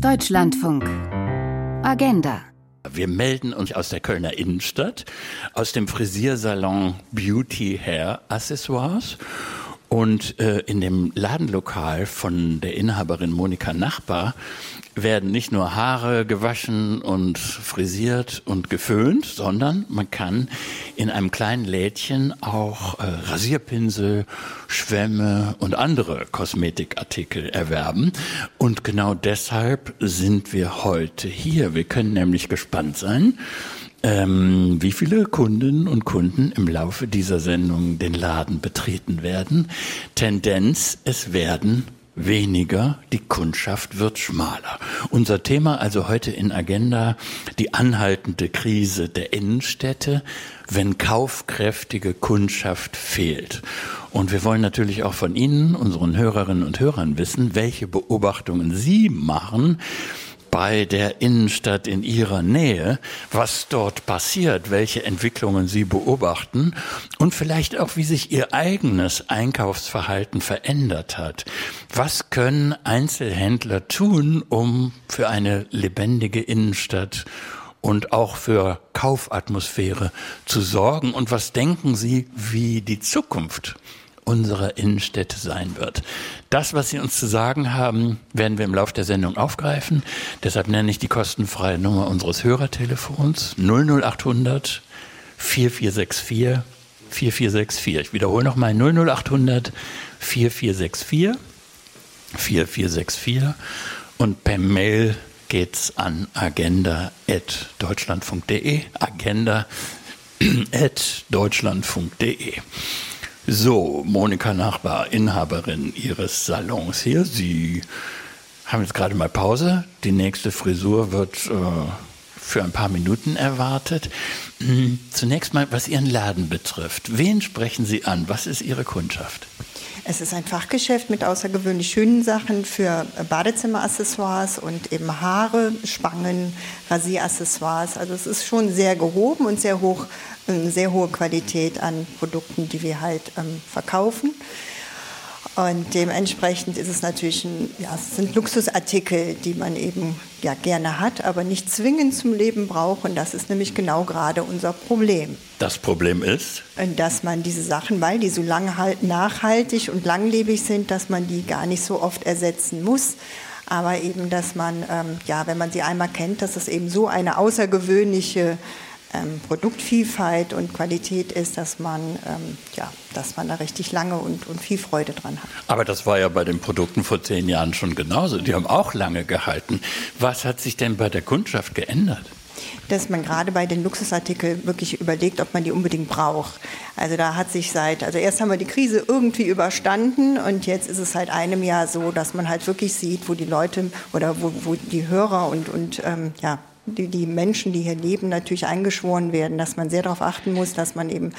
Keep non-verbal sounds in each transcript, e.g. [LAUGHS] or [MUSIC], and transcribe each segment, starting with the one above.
Deutschlandfunk. Agenda. Wir melden uns aus der Kölner Innenstadt, aus dem Frisiersalon Beauty Hair Accessoires. Und äh, in dem Ladenlokal von der Inhaberin Monika Nachbar werden nicht nur Haare gewaschen und frisiert und geföhnt, sondern man kann in einem kleinen Lädchen auch äh, Rasierpinsel, Schwämme und andere Kosmetikartikel erwerben. Und genau deshalb sind wir heute hier. Wir können nämlich gespannt sein, ähm, wie viele Kundinnen und Kunden im Laufe dieser Sendung den Laden betreten werden. Tendenz, es werden weniger, die Kundschaft wird schmaler. Unser Thema also heute in Agenda, die anhaltende Krise der Innenstädte, wenn kaufkräftige Kundschaft fehlt. Und wir wollen natürlich auch von Ihnen, unseren Hörerinnen und Hörern wissen, welche Beobachtungen Sie machen, bei der Innenstadt in Ihrer Nähe, was dort passiert, welche Entwicklungen Sie beobachten und vielleicht auch, wie sich Ihr eigenes Einkaufsverhalten verändert hat. Was können Einzelhändler tun, um für eine lebendige Innenstadt und auch für Kaufatmosphäre zu sorgen? Und was denken Sie, wie die Zukunft unserer Innenstädte sein wird. Das, was Sie uns zu sagen haben, werden wir im Laufe der Sendung aufgreifen. Deshalb nenne ich die kostenfreie Nummer unseres Hörertelefons 00800 4464 4464. Ich wiederhole nochmal 00800 4464 4464 und per Mail geht's an agenda.deutschlandfunk.de agenda.deutschlandfunk.de [CLEARS THROAT] so, Monika Nachbar, Inhaberin Ihres Salons hier. Sie haben jetzt gerade mal Pause. Die nächste Frisur wird äh, für ein paar Minuten erwartet. Hm, zunächst mal, was Ihren Laden betrifft. Wen sprechen Sie an? Was ist Ihre Kundschaft? Es ist ein Fachgeschäft mit außergewöhnlich schönen Sachen für Badezimmeraccessoires und eben Haare, Spangen, Rasieraccessoires. Also es ist schon sehr gehoben und sehr hoch eine sehr hohe Qualität an Produkten, die wir halt ähm, verkaufen. Und dementsprechend ist es natürlich ein, ja, es sind Luxusartikel, die man eben ja gerne hat, aber nicht zwingend zum Leben braucht. Und das ist nämlich genau gerade unser Problem. Das Problem ist? Dass man diese Sachen, weil die so lange halt nachhaltig und langlebig sind, dass man die gar nicht so oft ersetzen muss. Aber eben, dass man, ähm, ja, wenn man sie einmal kennt, dass es eben so eine außergewöhnliche ähm, Produktvielfalt und Qualität ist, dass man, ähm, ja, dass man da richtig lange und, und viel Freude dran hat. Aber das war ja bei den Produkten vor zehn Jahren schon genauso. Die haben auch lange gehalten. Was hat sich denn bei der Kundschaft geändert? dass man gerade bei den Luxusartikeln wirklich überlegt, ob man die unbedingt braucht. Also da hat sich seit, also erst haben wir die Krise irgendwie überstanden und jetzt ist es seit einem Jahr so, dass man halt wirklich sieht, wo die Leute oder wo, wo die Hörer und, und ähm, ja, die, die Menschen, die hier leben, natürlich eingeschworen werden, dass man sehr darauf achten muss, dass man eben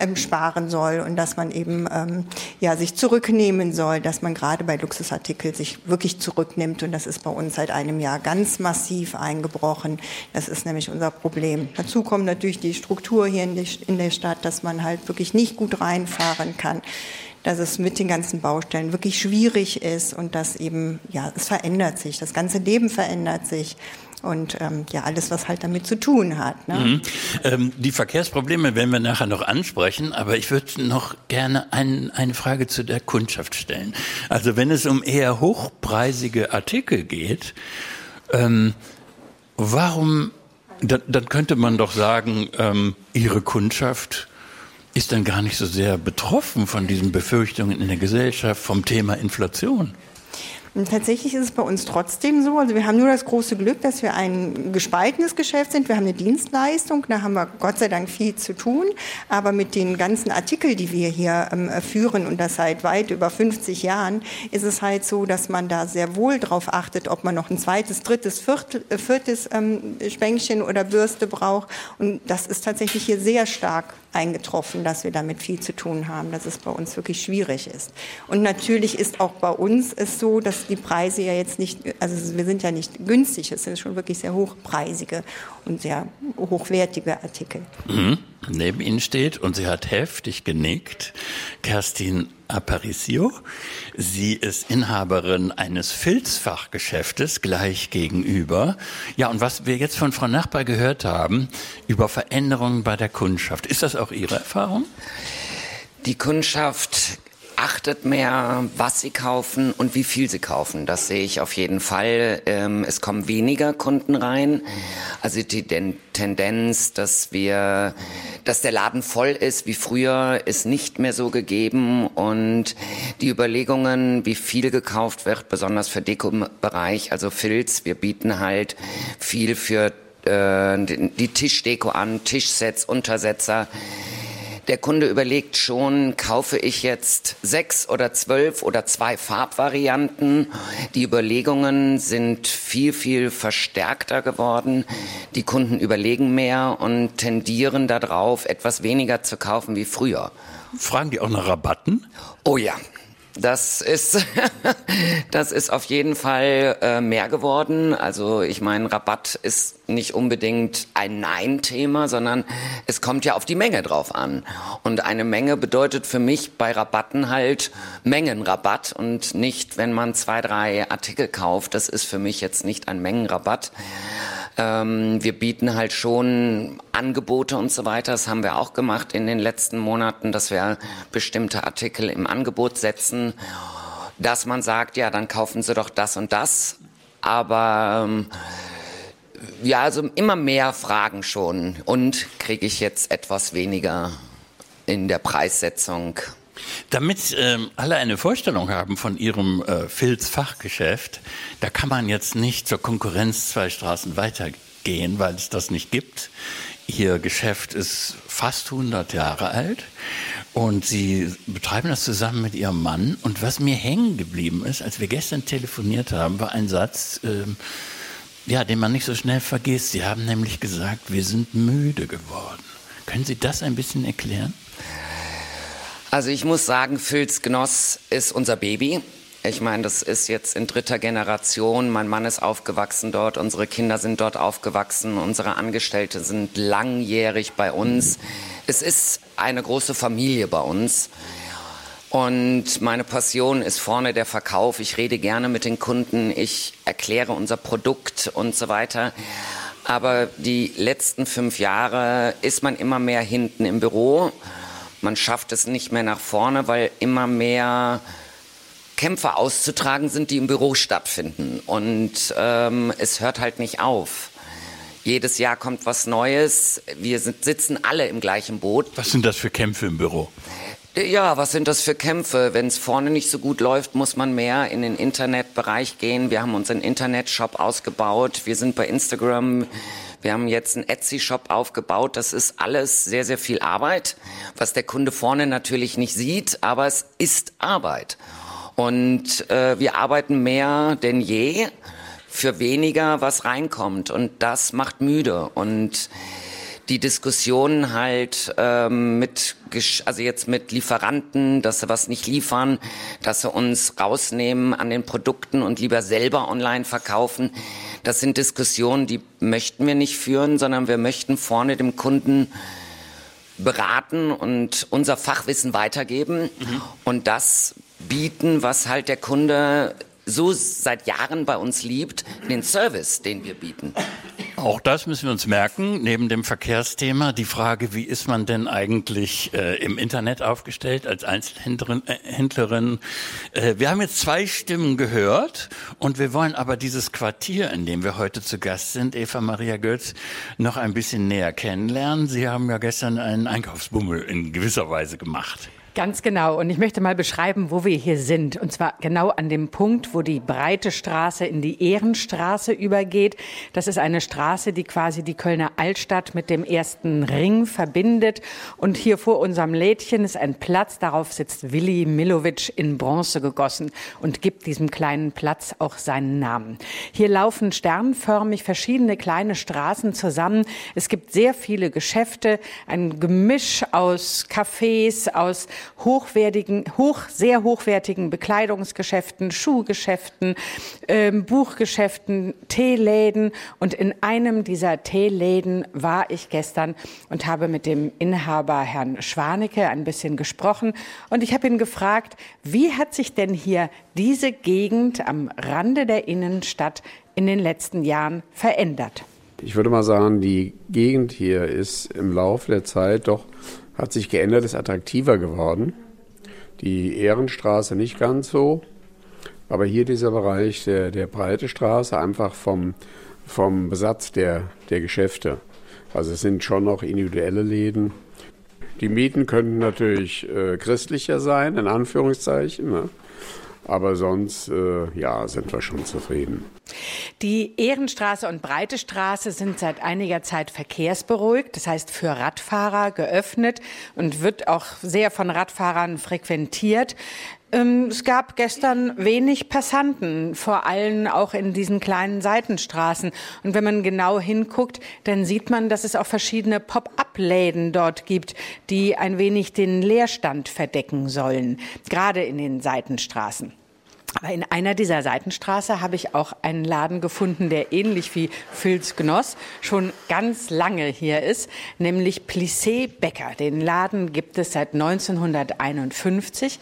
ähm, sparen soll und dass man eben ähm, ja, sich zurücknehmen soll, dass man gerade bei Luxusartikeln sich wirklich zurücknimmt. Und das ist bei uns seit einem Jahr ganz massiv eingebrochen. Das ist nämlich unser Problem. Dazu kommt natürlich die Struktur hier in, die, in der Stadt, dass man halt wirklich nicht gut reinfahren kann dass es mit den ganzen Baustellen wirklich schwierig ist und dass eben, ja, es verändert sich, das ganze Leben verändert sich und ähm, ja, alles, was halt damit zu tun hat. Ne? Mhm. Ähm, die Verkehrsprobleme werden wir nachher noch ansprechen, aber ich würde noch gerne ein, eine Frage zu der Kundschaft stellen. Also wenn es um eher hochpreisige Artikel geht, ähm, warum, dann, dann, könnte man doch sagen, ähm, Ihre Kundschaft ist dann gar nicht so sehr betroffen von diesen Befürchtungen in der Gesellschaft vom Thema Inflation. Und tatsächlich ist es bei uns trotzdem so. Also wir haben nur das große Glück, dass wir ein gespaltenes Geschäft sind. Wir haben eine Dienstleistung, da haben wir Gott sei Dank viel zu tun. Aber mit den ganzen Artikeln, die wir hier ähm, führen und das seit weit über 50 Jahren, ist es halt so, dass man da sehr wohl darauf achtet, ob man noch ein zweites, drittes, viertel, äh, viertes ähm, Spänkchen oder Bürste braucht. Und das ist tatsächlich hier sehr stark eingetroffen, dass wir damit viel zu tun haben, dass es bei uns wirklich schwierig ist. Und natürlich ist auch bei uns es so, dass die Preise ja jetzt nicht, also wir sind ja nicht günstig, es sind schon wirklich sehr hochpreisige und sehr hochwertige Artikel. Mhm. neben Ihnen steht und sie hat heftig genickt. Kerstin Aparicio. Sie ist Inhaberin eines Filzfachgeschäftes gleich gegenüber. Ja, und was wir jetzt von Frau Nachbar gehört haben über Veränderungen bei der Kundschaft, ist das auch Ihre Erfahrung? Die Kundschaft achtet mehr, was sie kaufen und wie viel sie kaufen. Das sehe ich auf jeden Fall. Ähm, es kommen weniger Kunden rein. Also die Tendenz, dass wir, dass der Laden voll ist wie früher, ist nicht mehr so gegeben. Und die Überlegungen, wie viel gekauft wird, besonders für Deko-Bereich, also Filz, wir bieten halt viel für äh, die Tischdeko an, Tischsets, Untersetzer der Kunde überlegt schon, kaufe ich jetzt sechs oder zwölf oder zwei Farbvarianten. Die Überlegungen sind viel, viel verstärkter geworden. Die Kunden überlegen mehr und tendieren darauf, etwas weniger zu kaufen wie früher. Fragen die auch nach Rabatten? Oh ja, das ist, [LAUGHS] das ist auf jeden Fall äh, mehr geworden. Also ich meine, Rabatt ist nicht unbedingt ein Nein-Thema, sondern es kommt ja auf die Menge drauf an. Und eine Menge bedeutet für mich bei Rabatten halt Mengenrabatt und nicht, wenn man zwei, drei Artikel kauft. Das ist für mich jetzt nicht ein Mengenrabatt. Ähm, wir bieten halt schon Angebote und so weiter. Das haben wir auch gemacht in den letzten Monaten, dass wir bestimmte Artikel im Angebot setzen, dass man sagt, ja, dann kaufen Sie doch das und das. Aber ähm, ja, also immer mehr Fragen schon und kriege ich jetzt etwas weniger in der Preissetzung. Damit ähm, alle eine Vorstellung haben von ihrem äh, Filz-Fachgeschäft, da kann man jetzt nicht zur Konkurrenz zwei Straßen weitergehen, weil es das nicht gibt. Ihr Geschäft ist fast 100 Jahre alt und Sie betreiben das zusammen mit Ihrem Mann. Und was mir hängen geblieben ist, als wir gestern telefoniert haben, war ein Satz, ähm, ja, den man nicht so schnell vergisst. Sie haben nämlich gesagt, wir sind müde geworden. Können Sie das ein bisschen erklären? Also ich muss sagen, Filz Genoss ist unser Baby. Ich meine, das ist jetzt in dritter Generation. Mein Mann ist aufgewachsen dort, unsere Kinder sind dort aufgewachsen, unsere Angestellte sind langjährig bei uns. Es ist eine große Familie bei uns. Und meine Passion ist vorne der Verkauf. Ich rede gerne mit den Kunden, ich erkläre unser Produkt und so weiter. Aber die letzten fünf Jahre ist man immer mehr hinten im Büro man schafft es nicht mehr nach vorne, weil immer mehr Kämpfe auszutragen sind, die im Büro stattfinden. Und ähm, es hört halt nicht auf. Jedes Jahr kommt was Neues. Wir sind, sitzen alle im gleichen Boot. Was sind das für Kämpfe im Büro? Ja, was sind das für Kämpfe? Wenn es vorne nicht so gut läuft, muss man mehr in den Internetbereich gehen. Wir haben unseren Internetshop ausgebaut. Wir sind bei Instagram. Wir haben jetzt einen Etsy-Shop aufgebaut. Das ist alles sehr, sehr viel Arbeit, was der Kunde vorne natürlich nicht sieht, aber es ist Arbeit. Und äh, wir arbeiten mehr denn je für weniger, was reinkommt. Und das macht müde. Und die Diskussion halt ähm, mit, also jetzt mit Lieferanten, dass sie was nicht liefern, dass sie uns rausnehmen an den Produkten und lieber selber online verkaufen. Das sind Diskussionen, die möchten wir nicht führen, sondern wir möchten vorne dem Kunden beraten und unser Fachwissen weitergeben mhm. und das bieten, was halt der Kunde so seit Jahren bei uns liebt, den Service, den wir bieten. Auch das müssen wir uns merken, neben dem Verkehrsthema. Die Frage, wie ist man denn eigentlich äh, im Internet aufgestellt als Einzelhändlerin? Äh, Händlerin? Äh, wir haben jetzt zwei Stimmen gehört und wir wollen aber dieses Quartier, in dem wir heute zu Gast sind, Eva Maria Götz, noch ein bisschen näher kennenlernen. Sie haben ja gestern einen Einkaufsbummel in gewisser Weise gemacht. Ganz genau. Und ich möchte mal beschreiben, wo wir hier sind. Und zwar genau an dem Punkt, wo die breite Straße in die Ehrenstraße übergeht. Das ist eine Straße, die quasi die Kölner Altstadt mit dem ersten Ring verbindet. Und hier vor unserem Lädchen ist ein Platz. Darauf sitzt Willi Milovic in Bronze gegossen und gibt diesem kleinen Platz auch seinen Namen. Hier laufen sternförmig verschiedene kleine Straßen zusammen. Es gibt sehr viele Geschäfte, ein Gemisch aus Cafés, aus hochwertigen, hoch, sehr hochwertigen Bekleidungsgeschäften, Schuhgeschäften, ähm, Buchgeschäften, Teeläden. Und in einem dieser Teeläden war ich gestern und habe mit dem Inhaber Herrn Schwanecke ein bisschen gesprochen. Und ich habe ihn gefragt, wie hat sich denn hier diese Gegend am Rande der Innenstadt in den letzten Jahren verändert? Ich würde mal sagen, die Gegend hier ist im Laufe der Zeit doch, hat sich geändert, ist attraktiver geworden. Die Ehrenstraße nicht ganz so, aber hier dieser Bereich der, der Breite Straße einfach vom, vom Besatz der, der Geschäfte. Also es sind schon noch individuelle Läden. Die Mieten könnten natürlich äh, christlicher sein, in Anführungszeichen. Ne? Aber sonst, äh, ja, sind wir schon zufrieden. Die Ehrenstraße und Breite Straße sind seit einiger Zeit verkehrsberuhigt, das heißt für Radfahrer geöffnet und wird auch sehr von Radfahrern frequentiert. Ähm, es gab gestern wenig Passanten, vor allem auch in diesen kleinen Seitenstraßen. Und wenn man genau hinguckt, dann sieht man, dass es auch verschiedene Pop-up-Läden dort gibt, die ein wenig den Leerstand verdecken sollen, gerade in den Seitenstraßen. Aber in einer dieser Seitenstraße habe ich auch einen Laden gefunden, der ähnlich wie Phils Genoss schon ganz lange hier ist, nämlich Plissé Bäcker. Den Laden gibt es seit 1951.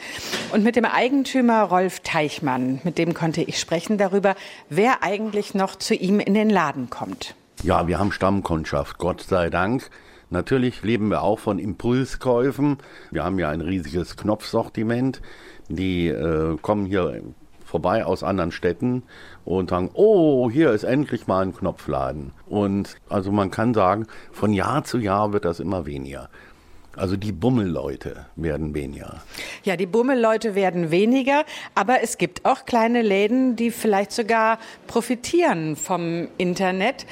Und mit dem Eigentümer Rolf Teichmann, mit dem konnte ich sprechen darüber, wer eigentlich noch zu ihm in den Laden kommt. Ja, wir haben Stammkundschaft, Gott sei Dank. Natürlich leben wir auch von Impulskäufen. Wir haben ja ein riesiges Knopfsortiment. Die äh, kommen hier vorbei aus anderen Städten und sagen, oh, hier ist endlich mal ein Knopfladen. Und also man kann sagen, von Jahr zu Jahr wird das immer weniger. Also die Bummelleute werden weniger. Ja, die Bummelleute werden weniger, aber es gibt auch kleine Läden, die vielleicht sogar profitieren vom Internet.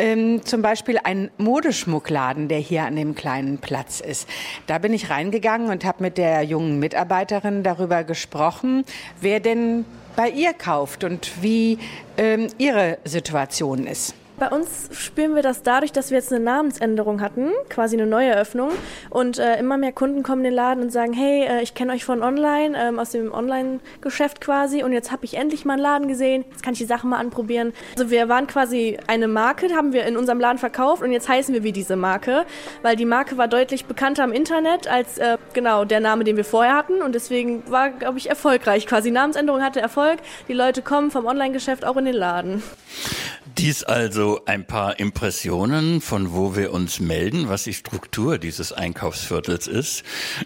Ähm, zum Beispiel ein Modeschmuckladen, der hier an dem kleinen Platz ist. Da bin ich reingegangen und habe mit der jungen Mitarbeiterin darüber gesprochen, wer denn bei ihr kauft und wie ähm, ihre Situation ist. Bei uns spüren wir das dadurch, dass wir jetzt eine Namensänderung hatten, quasi eine neue Eröffnung. Und äh, immer mehr Kunden kommen in den Laden und sagen, hey, äh, ich kenne euch von online, ähm, aus dem Online-Geschäft quasi. Und jetzt habe ich endlich mal einen Laden gesehen. Jetzt kann ich die Sachen mal anprobieren. Also wir waren quasi eine Marke, haben wir in unserem Laden verkauft. Und jetzt heißen wir wie diese Marke. Weil die Marke war deutlich bekannter im Internet als äh, genau der Name, den wir vorher hatten. Und deswegen war, glaube ich, erfolgreich. Quasi Namensänderung hatte Erfolg. Die Leute kommen vom Online-Geschäft auch in den Laden. Dies also ein paar Impressionen, von wo wir uns melden, was die Struktur dieses Einkaufsviertels ist.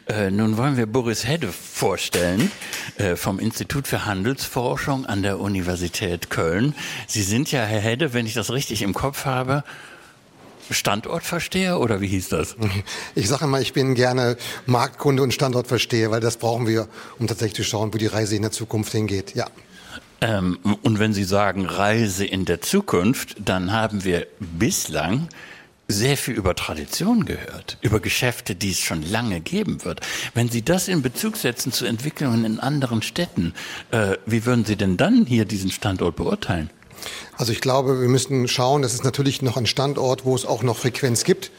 Äh, nun wollen wir Boris Hedde vorstellen äh, vom Institut für Handelsforschung an der Universität Köln. Sie sind ja, Herr Hedde, wenn ich das richtig im Kopf habe, Standortversteher oder wie hieß das? Ich sage immer, ich bin gerne Marktkunde und Standortversteher, weil das brauchen wir, um tatsächlich zu schauen, wo die Reise in der Zukunft hingeht. Ja. Ähm, und wenn Sie sagen Reise in der Zukunft, dann haben wir bislang sehr viel über Tradition gehört, über Geschäfte, die es schon lange geben wird. Wenn Sie das in Bezug setzen zu Entwicklungen in anderen Städten, äh, wie würden Sie denn dann hier diesen Standort beurteilen? Also ich glaube, wir müssen schauen, das ist natürlich noch ein Standort, wo es auch noch Frequenz gibt.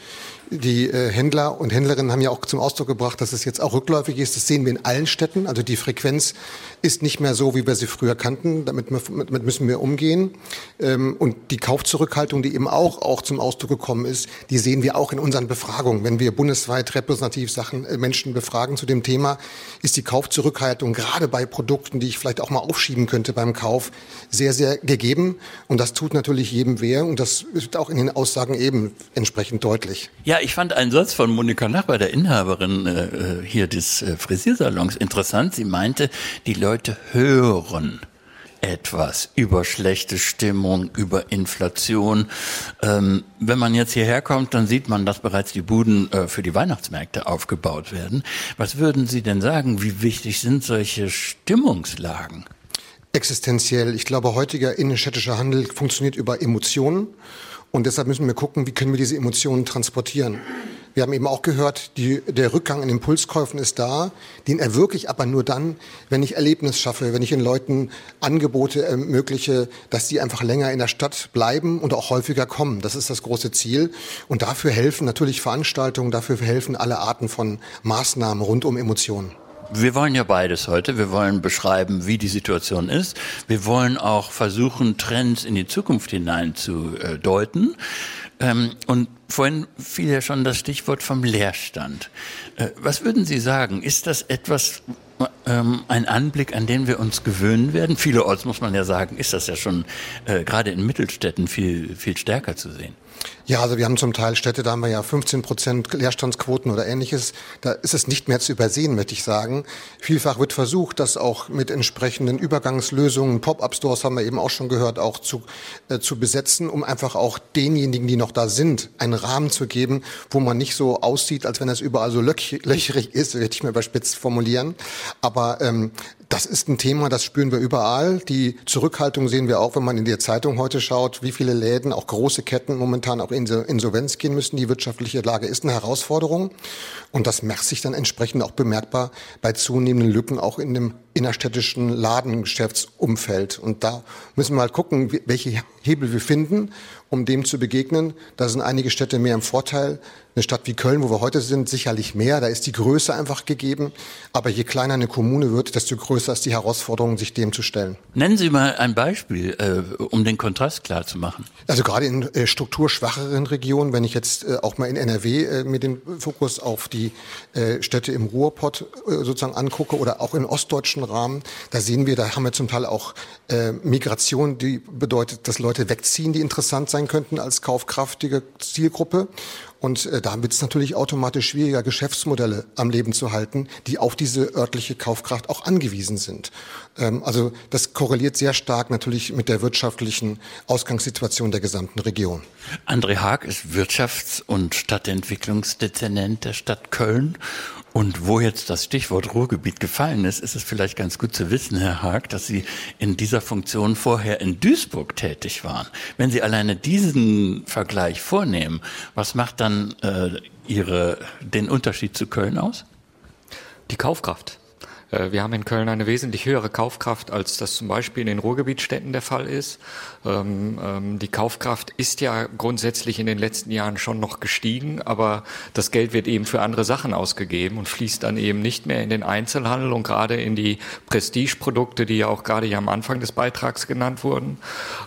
Die äh, Händler und Händlerinnen haben ja auch zum Ausdruck gebracht, dass es jetzt auch rückläufig ist. Das sehen wir in allen Städten. Also die Frequenz ist nicht mehr so, wie wir sie früher kannten. Damit, damit müssen wir umgehen. Ähm, und die Kaufzurückhaltung, die eben auch, auch zum Ausdruck gekommen ist, die sehen wir auch in unseren Befragungen. Wenn wir bundesweit repräsentativ Sachen, äh, Menschen befragen zu dem Thema, ist die Kaufzurückhaltung gerade bei Produkten, die ich vielleicht auch mal aufschieben könnte beim Kauf, sehr, sehr gegeben. Und das tut natürlich jedem weh. Und das ist auch in den Aussagen eben entsprechend deutlich. Ja, ja, ich fand einen Satz von Monika Nachbar, der Inhaberin äh, äh, hier des äh, Frisiersalons, interessant. Sie meinte, die Leute hören etwas über schlechte Stimmung, über Inflation. Ähm, wenn man jetzt hierher kommt, dann sieht man, dass bereits die Buden äh, für die Weihnachtsmärkte aufgebaut werden. Was würden Sie denn sagen? Wie wichtig sind solche Stimmungslagen? Existenziell. Ich glaube, heutiger innenstädtischer Handel funktioniert über Emotionen. Und deshalb müssen wir gucken, wie können wir diese Emotionen transportieren. Wir haben eben auch gehört, die, der Rückgang in Impulskäufen ist da, den erwirke ich aber nur dann, wenn ich Erlebnis schaffe, wenn ich den Leuten Angebote ermögliche, dass die einfach länger in der Stadt bleiben und auch häufiger kommen. Das ist das große Ziel. Und dafür helfen natürlich Veranstaltungen, dafür helfen alle Arten von Maßnahmen rund um Emotionen. Wir wollen ja beides heute. Wir wollen beschreiben, wie die Situation ist. Wir wollen auch versuchen, Trends in die Zukunft hinein zu äh, deuten. Ähm, und vorhin fiel ja schon das Stichwort vom Leerstand. Äh, was würden Sie sagen? Ist das etwas, ähm, ein Anblick, an den wir uns gewöhnen werden? Vielerorts muss man ja sagen, ist das ja schon äh, gerade in Mittelstädten viel, viel stärker zu sehen. Ja, also wir haben zum Teil Städte, da haben wir ja 15 Prozent Leerstandsquoten oder ähnliches. Da ist es nicht mehr zu übersehen, möchte ich sagen. Vielfach wird versucht, das auch mit entsprechenden Übergangslösungen, Pop-up-Stores haben wir eben auch schon gehört, auch zu, äh, zu besetzen, um einfach auch denjenigen, die noch da sind, einen Rahmen zu geben, wo man nicht so aussieht, als wenn es überall so löcherig ist, [LAUGHS] werde ich mal überspitzt formulieren. Aber ähm, das ist ein Thema, das spüren wir überall. Die Zurückhaltung sehen wir auch, wenn man in die Zeitung heute schaut, wie viele Läden, auch große Ketten momentan auch in Insolvenz gehen müssen. Die wirtschaftliche Lage ist eine Herausforderung. Und das macht sich dann entsprechend auch bemerkbar bei zunehmenden Lücken auch in dem innerstädtischen Ladengeschäftsumfeld. Und da müssen wir mal gucken, welche Hebel wir finden, um dem zu begegnen. Da sind einige Städte mehr im Vorteil. Eine Stadt wie Köln, wo wir heute sind, sicherlich mehr. Da ist die Größe einfach gegeben. Aber je kleiner eine Kommune wird, desto größer ist die Herausforderung, sich dem zu stellen. Nennen Sie mal ein Beispiel, äh, um den Kontrast klar zu machen. Also gerade in äh, strukturschwacheren Regionen, wenn ich jetzt äh, auch mal in NRW mir den Fokus auf die Städte im Ruhrpott sozusagen angucke oder auch in ostdeutschen Rahmen, da sehen wir, da haben wir zum Teil auch Migration, die bedeutet, dass Leute wegziehen, die interessant sein könnten als kaufkraftige Zielgruppe. Und äh, da wird es natürlich automatisch schwieriger, Geschäftsmodelle am Leben zu halten, die auf diese örtliche Kaufkraft auch angewiesen sind. Ähm, also das korreliert sehr stark natürlich mit der wirtschaftlichen Ausgangssituation der gesamten Region. André Haag ist Wirtschafts- und Stadtentwicklungsdezernent der Stadt Köln und wo jetzt das Stichwort Ruhrgebiet gefallen ist, ist es vielleicht ganz gut zu wissen, Herr Haag, dass Sie in dieser Funktion vorher in Duisburg tätig waren. Wenn Sie alleine diesen Vergleich vornehmen, was macht dann äh, Ihre, den Unterschied zu Köln aus? Die Kaufkraft. Äh, wir haben in Köln eine wesentlich höhere Kaufkraft, als das zum Beispiel in den Ruhrgebietstädten der Fall ist. Ähm, ähm, die Kaufkraft ist ja grundsätzlich in den letzten Jahren schon noch gestiegen, aber das Geld wird eben für andere Sachen ausgegeben und fließt dann eben nicht mehr in den Einzelhandel und gerade in die Prestigeprodukte, die ja auch gerade hier am Anfang des Beitrags genannt wurden.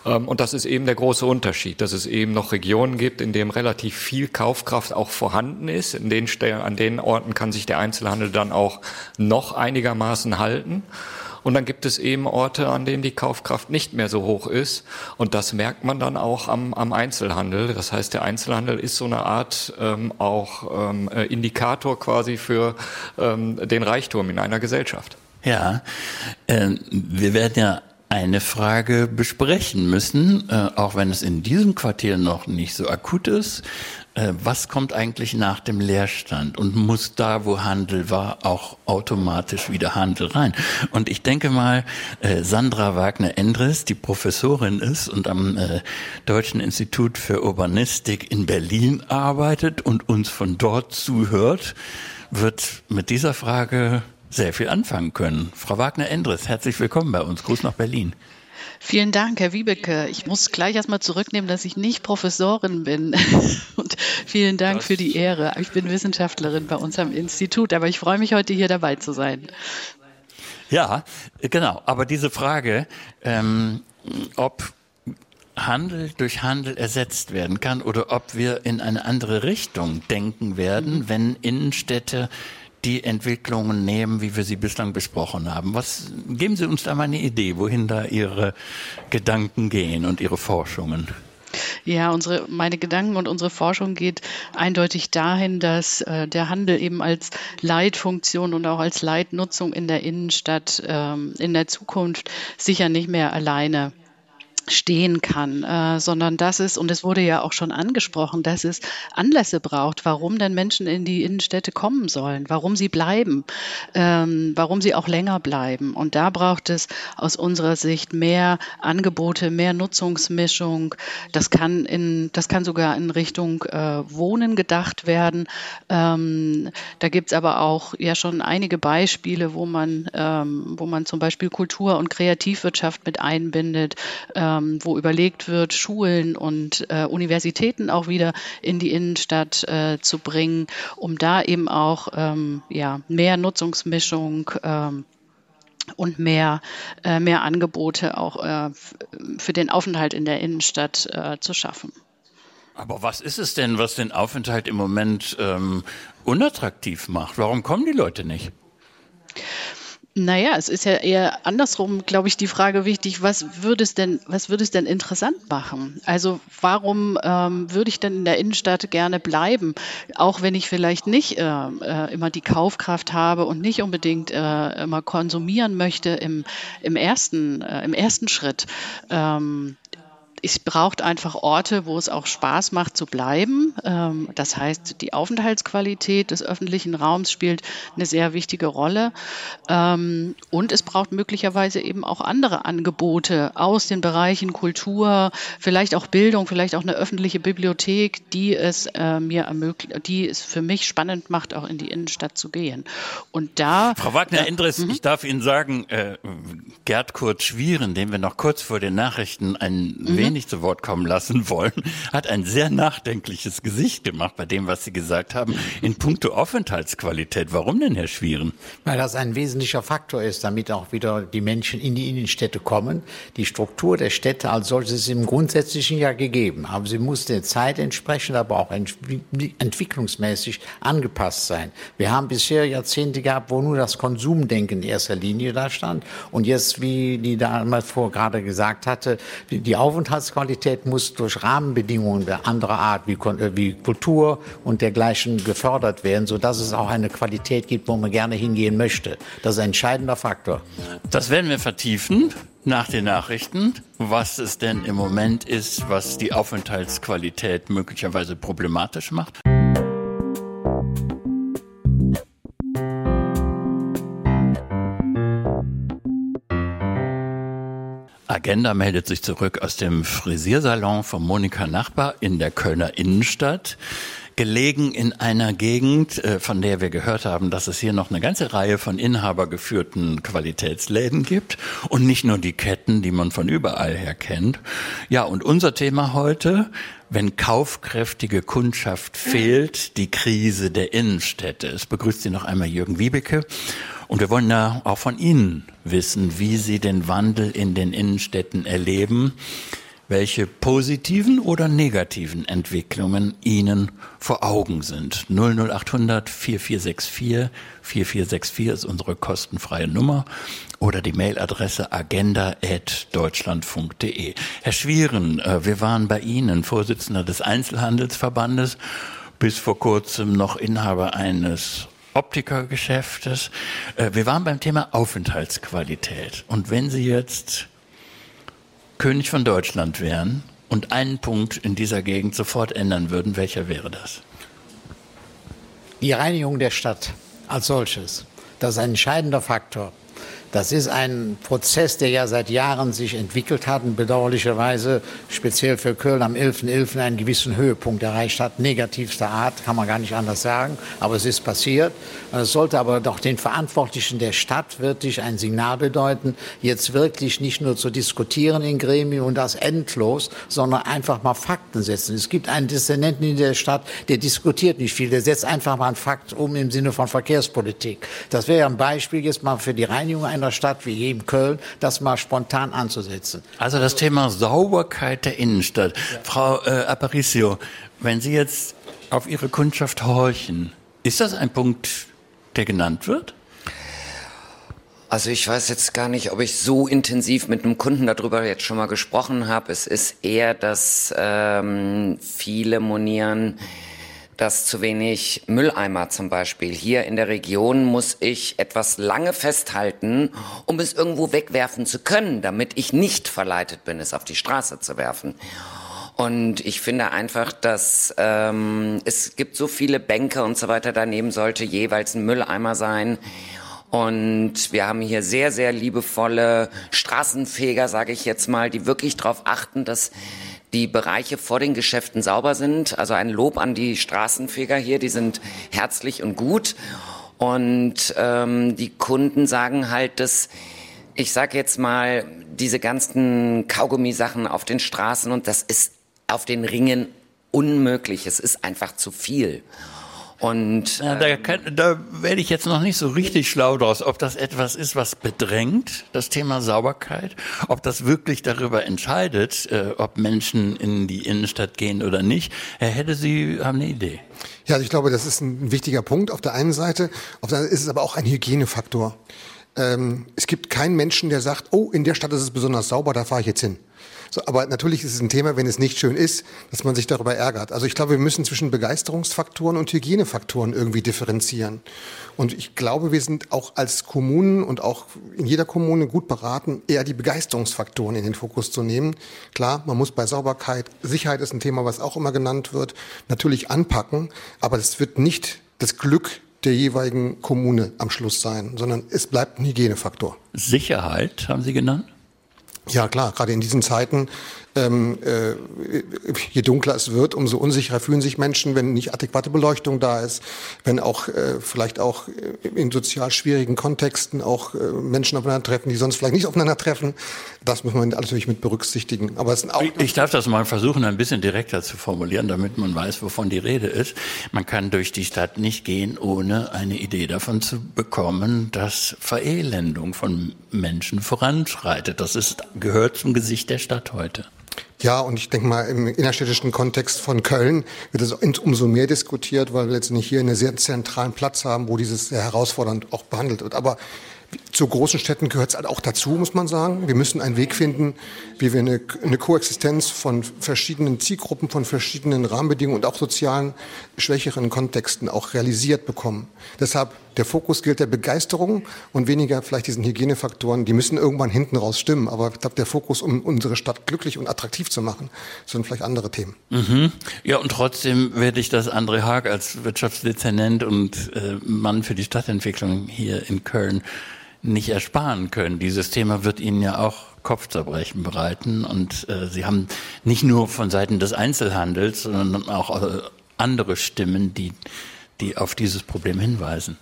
Ähm, und das ist eben der große Unterschied, dass es eben noch Regionen gibt, in denen relativ viel Kaufkraft auch vorhanden ist. In den, an den Orten kann sich der Einzelhandel dann auch noch einigermaßen halten. Und dann gibt es eben Orte, an denen die Kaufkraft nicht mehr so hoch ist. Und das merkt man dann auch am, am Einzelhandel. Das heißt, der Einzelhandel ist so eine Art ähm, auch ähm, äh, Indikator quasi für ähm, den Reichtum in einer Gesellschaft. Ja, äh, wir werden ja eine Frage besprechen müssen, äh, auch wenn es in diesem Quartier noch nicht so akut ist. Äh, was kommt eigentlich nach dem Leerstand? Und muss da, wo Handel war, auch automatisch wieder Handel rein? Und ich denke mal, äh, Sandra Wagner-Endres, die Professorin ist und am äh, Deutschen Institut für Urbanistik in Berlin arbeitet und uns von dort zuhört, wird mit dieser Frage sehr viel anfangen können. Frau Wagner-Endres, herzlich willkommen bei uns. Gruß nach Berlin. Vielen Dank, Herr Wiebeke. Ich muss gleich erstmal zurücknehmen, dass ich nicht Professorin bin. [LAUGHS] Und vielen Dank das. für die Ehre. Ich bin Wissenschaftlerin bei uns am Institut, aber ich freue mich heute hier dabei zu sein. Ja, genau. Aber diese Frage, ähm, ob Handel durch Handel ersetzt werden kann oder ob wir in eine andere Richtung denken werden, mhm. wenn Innenstädte die Entwicklungen nehmen, wie wir sie bislang besprochen haben. Was geben Sie uns da mal eine Idee, wohin da Ihre Gedanken gehen und Ihre Forschungen? Ja, unsere, meine Gedanken und unsere Forschung geht eindeutig dahin, dass äh, der Handel eben als Leitfunktion und auch als Leitnutzung in der Innenstadt ähm, in der Zukunft sicher nicht mehr alleine stehen kann, äh, sondern dass es, und es wurde ja auch schon angesprochen, dass es Anlässe braucht, warum denn Menschen in die Innenstädte kommen sollen, warum sie bleiben, ähm, warum sie auch länger bleiben. Und da braucht es aus unserer Sicht mehr Angebote, mehr Nutzungsmischung. Das kann in, das kann sogar in Richtung äh, Wohnen gedacht werden. Ähm, da gibt es aber auch ja schon einige Beispiele, wo man, ähm, wo man zum Beispiel Kultur- und Kreativwirtschaft mit einbindet. Ähm, ähm, wo überlegt wird, Schulen und äh, Universitäten auch wieder in die Innenstadt äh, zu bringen, um da eben auch ähm, ja, mehr Nutzungsmischung ähm, und mehr, äh, mehr Angebote auch äh, für den Aufenthalt in der Innenstadt äh, zu schaffen. Aber was ist es denn, was den Aufenthalt im Moment ähm, unattraktiv macht? Warum kommen die Leute nicht? Naja, es ist ja eher andersrum, glaube ich, die Frage wichtig, was würde es denn, was würde es denn interessant machen? Also warum ähm, würde ich denn in der Innenstadt gerne bleiben, auch wenn ich vielleicht nicht äh, äh, immer die Kaufkraft habe und nicht unbedingt äh, immer konsumieren möchte im, im, ersten, äh, im ersten Schritt. Ähm, es braucht einfach Orte, wo es auch Spaß macht zu bleiben. Ähm, das heißt, die Aufenthaltsqualität des öffentlichen Raums spielt eine sehr wichtige Rolle. Ähm, und es braucht möglicherweise eben auch andere Angebote aus den Bereichen Kultur, vielleicht auch Bildung, vielleicht auch eine öffentliche Bibliothek, die es äh, mir ermöglicht, die es für mich spannend macht, auch in die Innenstadt zu gehen. Und da. Frau Wagner-Endres, mhm. ich darf Ihnen sagen, äh, Gerd Kurt Schwieren, den wir noch kurz vor den Nachrichten ein mhm wenig zu Wort kommen lassen wollen, hat ein sehr nachdenkliches Gesicht gemacht bei dem, was Sie gesagt haben, in puncto Aufenthaltsqualität. Warum denn, Herr Schwieren? Weil das ein wesentlicher Faktor ist, damit auch wieder die Menschen in die Innenstädte kommen. Die Struktur der Städte als solches ist im Grundsätzlichen ja gegeben, aber sie muss der Zeit entsprechend, aber auch entwicklungsmäßig angepasst sein. Wir haben bisher Jahrzehnte gehabt, wo nur das Konsumdenken in erster Linie da stand und jetzt, wie die damals vor gerade gesagt hatte, die Aufenthaltsqualität Aufenthaltsqualität muss durch Rahmenbedingungen anderer Art wie, äh, wie Kultur und dergleichen gefördert werden, sodass es auch eine Qualität gibt, wo man gerne hingehen möchte. Das ist ein entscheidender Faktor. Das werden wir vertiefen nach den Nachrichten, was es denn im Moment ist, was die Aufenthaltsqualität möglicherweise problematisch macht. Agenda meldet sich zurück aus dem Frisiersalon von Monika Nachbar in der Kölner Innenstadt. Gelegen in einer Gegend, äh, von der wir gehört haben, dass es hier noch eine ganze Reihe von inhabergeführten Qualitätsläden gibt und nicht nur die Ketten, die man von überall her kennt. Ja, und unser Thema heute, wenn kaufkräftige Kundschaft fehlt, die Krise der Innenstädte. Es begrüßt Sie noch einmal Jürgen Wiebeke. Und wir wollen ja auch von Ihnen wissen, wie Sie den Wandel in den Innenstädten erleben, welche positiven oder negativen Entwicklungen Ihnen vor Augen sind. 00800 4464 4464 ist unsere kostenfreie Nummer oder die Mailadresse agenda.deutschlandfunk.de. Herr Schwieren, äh, wir waren bei Ihnen, Vorsitzender des Einzelhandelsverbandes, bis vor kurzem noch Inhaber eines Optikergeschäftes. Äh, wir waren beim Thema Aufenthaltsqualität. Und wenn Sie jetzt König von Deutschland wären und einen Punkt in dieser Gegend sofort ändern würden, welcher wäre das? Die Reinigung der Stadt als solches. Das ist ein entscheidender Faktor. Das ist ein Prozess, der ja seit Jahren sich entwickelt hat und bedauerlicherweise speziell für Köln am 11.11. .11. einen gewissen Höhepunkt erreicht hat. Negativster Art, kann man gar nicht anders sagen, aber es ist passiert. Es sollte aber doch den Verantwortlichen der Stadt wirklich ein Signal bedeuten, jetzt wirklich nicht nur zu diskutieren in Gremien und das endlos, sondern einfach mal Fakten setzen. Es gibt einen Dissidenten in der Stadt, der diskutiert nicht viel, der setzt einfach mal einen Fakt um im Sinne von Verkehrspolitik. Das wäre ein Beispiel jetzt mal für die Reinigung einer Stadt wie eben Köln, das mal spontan anzusetzen. Also das Thema Sauberkeit der Innenstadt. Ja. Frau äh, Aparicio, wenn Sie jetzt auf Ihre Kundschaft horchen, ist das ein Punkt, der genannt wird? Also ich weiß jetzt gar nicht, ob ich so intensiv mit einem Kunden darüber jetzt schon mal gesprochen habe. Es ist eher, dass ähm, viele monieren, dass zu wenig Mülleimer zum Beispiel. Hier in der Region muss ich etwas lange festhalten, um es irgendwo wegwerfen zu können, damit ich nicht verleitet bin, es auf die Straße zu werfen. Und ich finde einfach, dass ähm, es gibt so viele Bänke und so weiter, daneben sollte jeweils ein Mülleimer sein. Und wir haben hier sehr, sehr liebevolle Straßenfeger, sage ich jetzt mal, die wirklich darauf achten, dass die Bereiche vor den Geschäften sauber sind. Also ein Lob an die Straßenfeger hier, die sind herzlich und gut. Und ähm, die Kunden sagen halt, dass ich sage jetzt mal, diese ganzen Kaugummisachen auf den Straßen und das ist auf den Ringen unmöglich. Es ist einfach zu viel. Und ja, da, kann, da werde ich jetzt noch nicht so richtig schlau draus, ob das etwas ist, was bedrängt, das Thema Sauberkeit, ob das wirklich darüber entscheidet, äh, ob Menschen in die Innenstadt gehen oder nicht. Herr Hedde, Sie haben eine Idee. Ja, also ich glaube, das ist ein wichtiger Punkt auf der einen Seite. Auf der anderen ist es aber auch ein Hygienefaktor. Ähm, es gibt keinen Menschen, der sagt, oh, in der Stadt ist es besonders sauber, da fahre ich jetzt hin. So, aber natürlich ist es ein Thema, wenn es nicht schön ist, dass man sich darüber ärgert. Also ich glaube, wir müssen zwischen Begeisterungsfaktoren und Hygienefaktoren irgendwie differenzieren. Und ich glaube, wir sind auch als Kommunen und auch in jeder Kommune gut beraten, eher die Begeisterungsfaktoren in den Fokus zu nehmen. Klar, man muss bei Sauberkeit, Sicherheit ist ein Thema, was auch immer genannt wird, natürlich anpacken, aber es wird nicht das Glück der jeweiligen Kommune am Schluss sein, sondern es bleibt ein Hygienefaktor. Sicherheit haben Sie genannt? Ja, klar, gerade in diesen Zeiten ähm, äh, je dunkler es wird, umso unsicherer fühlen sich Menschen, wenn nicht adäquate Beleuchtung da ist, wenn auch äh, vielleicht auch in sozial schwierigen Kontexten auch äh, Menschen aufeinander treffen, die sonst vielleicht nicht aufeinander treffen. Das muss man natürlich mit berücksichtigen. Aber es auch ich darf das mal versuchen, ein bisschen direkter zu formulieren, damit man weiß, wovon die Rede ist. Man kann durch die Stadt nicht gehen, ohne eine Idee davon zu bekommen, dass Verelendung von Menschen voranschreitet. Das ist, gehört zum Gesicht der Stadt heute. Ja, und ich denke mal, im innerstädtischen Kontext von Köln wird es umso mehr diskutiert, weil wir letztendlich hier einen sehr zentralen Platz haben, wo dieses sehr herausfordernd auch behandelt wird. Aber zu großen Städten gehört es halt auch dazu, muss man sagen. Wir müssen einen Weg finden, wie wir eine, eine Koexistenz von verschiedenen Zielgruppen, von verschiedenen Rahmenbedingungen und auch sozialen schwächeren Kontexten auch realisiert bekommen. Deshalb der Fokus gilt der Begeisterung und weniger vielleicht diesen Hygienefaktoren. Die müssen irgendwann hinten raus stimmen. Aber ich glaube, der Fokus, um unsere Stadt glücklich und attraktiv zu machen, sind vielleicht andere Themen. Mhm. Ja, und trotzdem werde ich das André Haag als Wirtschaftsdezernent und äh, Mann für die Stadtentwicklung hier in Köln nicht ersparen können. Dieses Thema wird Ihnen ja auch Kopfzerbrechen bereiten. Und äh, Sie haben nicht nur von Seiten des Einzelhandels, sondern auch äh, andere Stimmen, die, die auf dieses Problem hinweisen.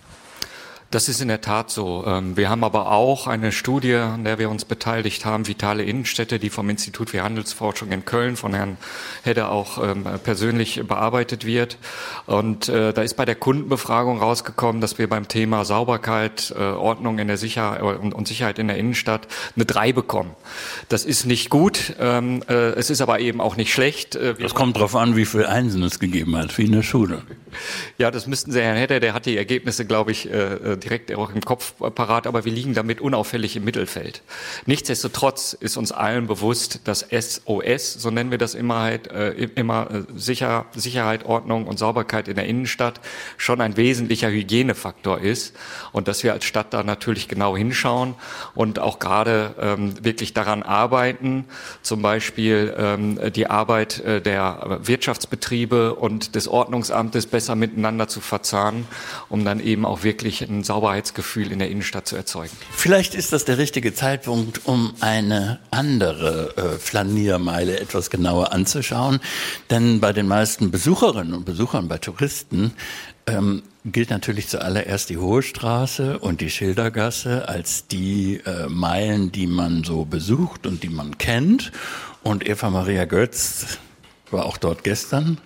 Das ist in der Tat so. Ähm, wir haben aber auch eine Studie, an der wir uns beteiligt haben, Vitale Innenstädte, die vom Institut für Handelsforschung in Köln von Herrn Hedde auch ähm, persönlich bearbeitet wird. Und äh, da ist bei der Kundenbefragung rausgekommen, dass wir beim Thema Sauberkeit, äh, Ordnung in der Sicherheit und Sicherheit in der Innenstadt eine drei bekommen. Das ist nicht gut. Ähm, äh, es ist aber eben auch nicht schlecht. Das kommt darauf an, wie viel Einsen es gegeben hat, wie in der Schule. Ja, das müssten Sie, Herrn Hedde, der hat die Ergebnisse, glaube ich, direkt auch im Kopf parat, aber wir liegen damit unauffällig im Mittelfeld. Nichtsdestotrotz ist uns allen bewusst, dass SOS, so nennen wir das immer, halt, äh, immer äh, Sicher, Sicherheit, Ordnung und Sauberkeit in der Innenstadt schon ein wesentlicher Hygienefaktor ist und dass wir als Stadt da natürlich genau hinschauen und auch gerade ähm, wirklich daran arbeiten, zum Beispiel ähm, die Arbeit äh, der Wirtschaftsbetriebe und des Ordnungsamtes besser miteinander zu verzahnen, um dann eben auch wirklich ein Sauberheitsgefühl in der Innenstadt zu erzeugen. Vielleicht ist das der richtige Zeitpunkt, um eine andere äh, Flaniermeile etwas genauer anzuschauen. Denn bei den meisten Besucherinnen und Besuchern, bei Touristen, ähm, gilt natürlich zuallererst die Hohe Straße und die Schildergasse als die äh, Meilen, die man so besucht und die man kennt. Und Eva Maria Götz war auch dort gestern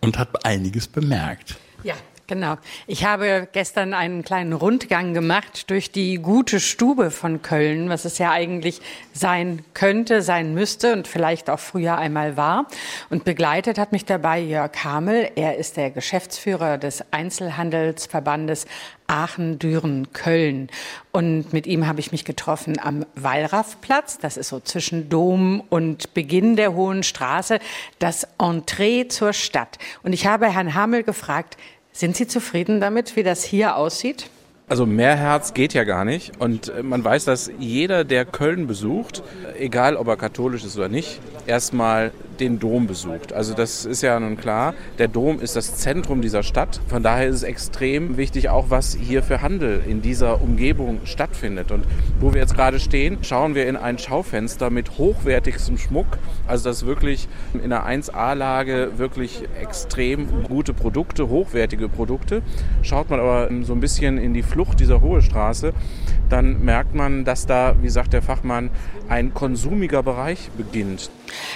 und hat einiges bemerkt. Ja, Genau. Ich habe gestern einen kleinen Rundgang gemacht durch die gute Stube von Köln, was es ja eigentlich sein könnte, sein müsste und vielleicht auch früher einmal war. Und begleitet hat mich dabei Jörg Hamel. Er ist der Geschäftsführer des Einzelhandelsverbandes Aachen-Düren-Köln. Und mit ihm habe ich mich getroffen am Wallraffplatz. Das ist so zwischen Dom und Beginn der Hohen Straße, das Entree zur Stadt. Und ich habe Herrn Hamel gefragt, sind Sie zufrieden damit, wie das hier aussieht? Also mehr Herz geht ja gar nicht. Und äh, man weiß, dass jeder, der Köln besucht, egal ob er katholisch ist oder nicht, erstmal den Dom besucht. Also das ist ja nun klar. Der Dom ist das Zentrum dieser Stadt. Von daher ist es extrem wichtig, auch was hier für Handel in dieser Umgebung stattfindet. Und wo wir jetzt gerade stehen, schauen wir in ein Schaufenster mit hochwertigstem Schmuck. Also das ist wirklich in einer 1A-Lage wirklich extrem gute Produkte, hochwertige Produkte. Schaut man aber so ein bisschen in die Flucht dieser Hohe Straße, dann merkt man, dass da, wie sagt der Fachmann, ein konsumiger Bereich beginnt.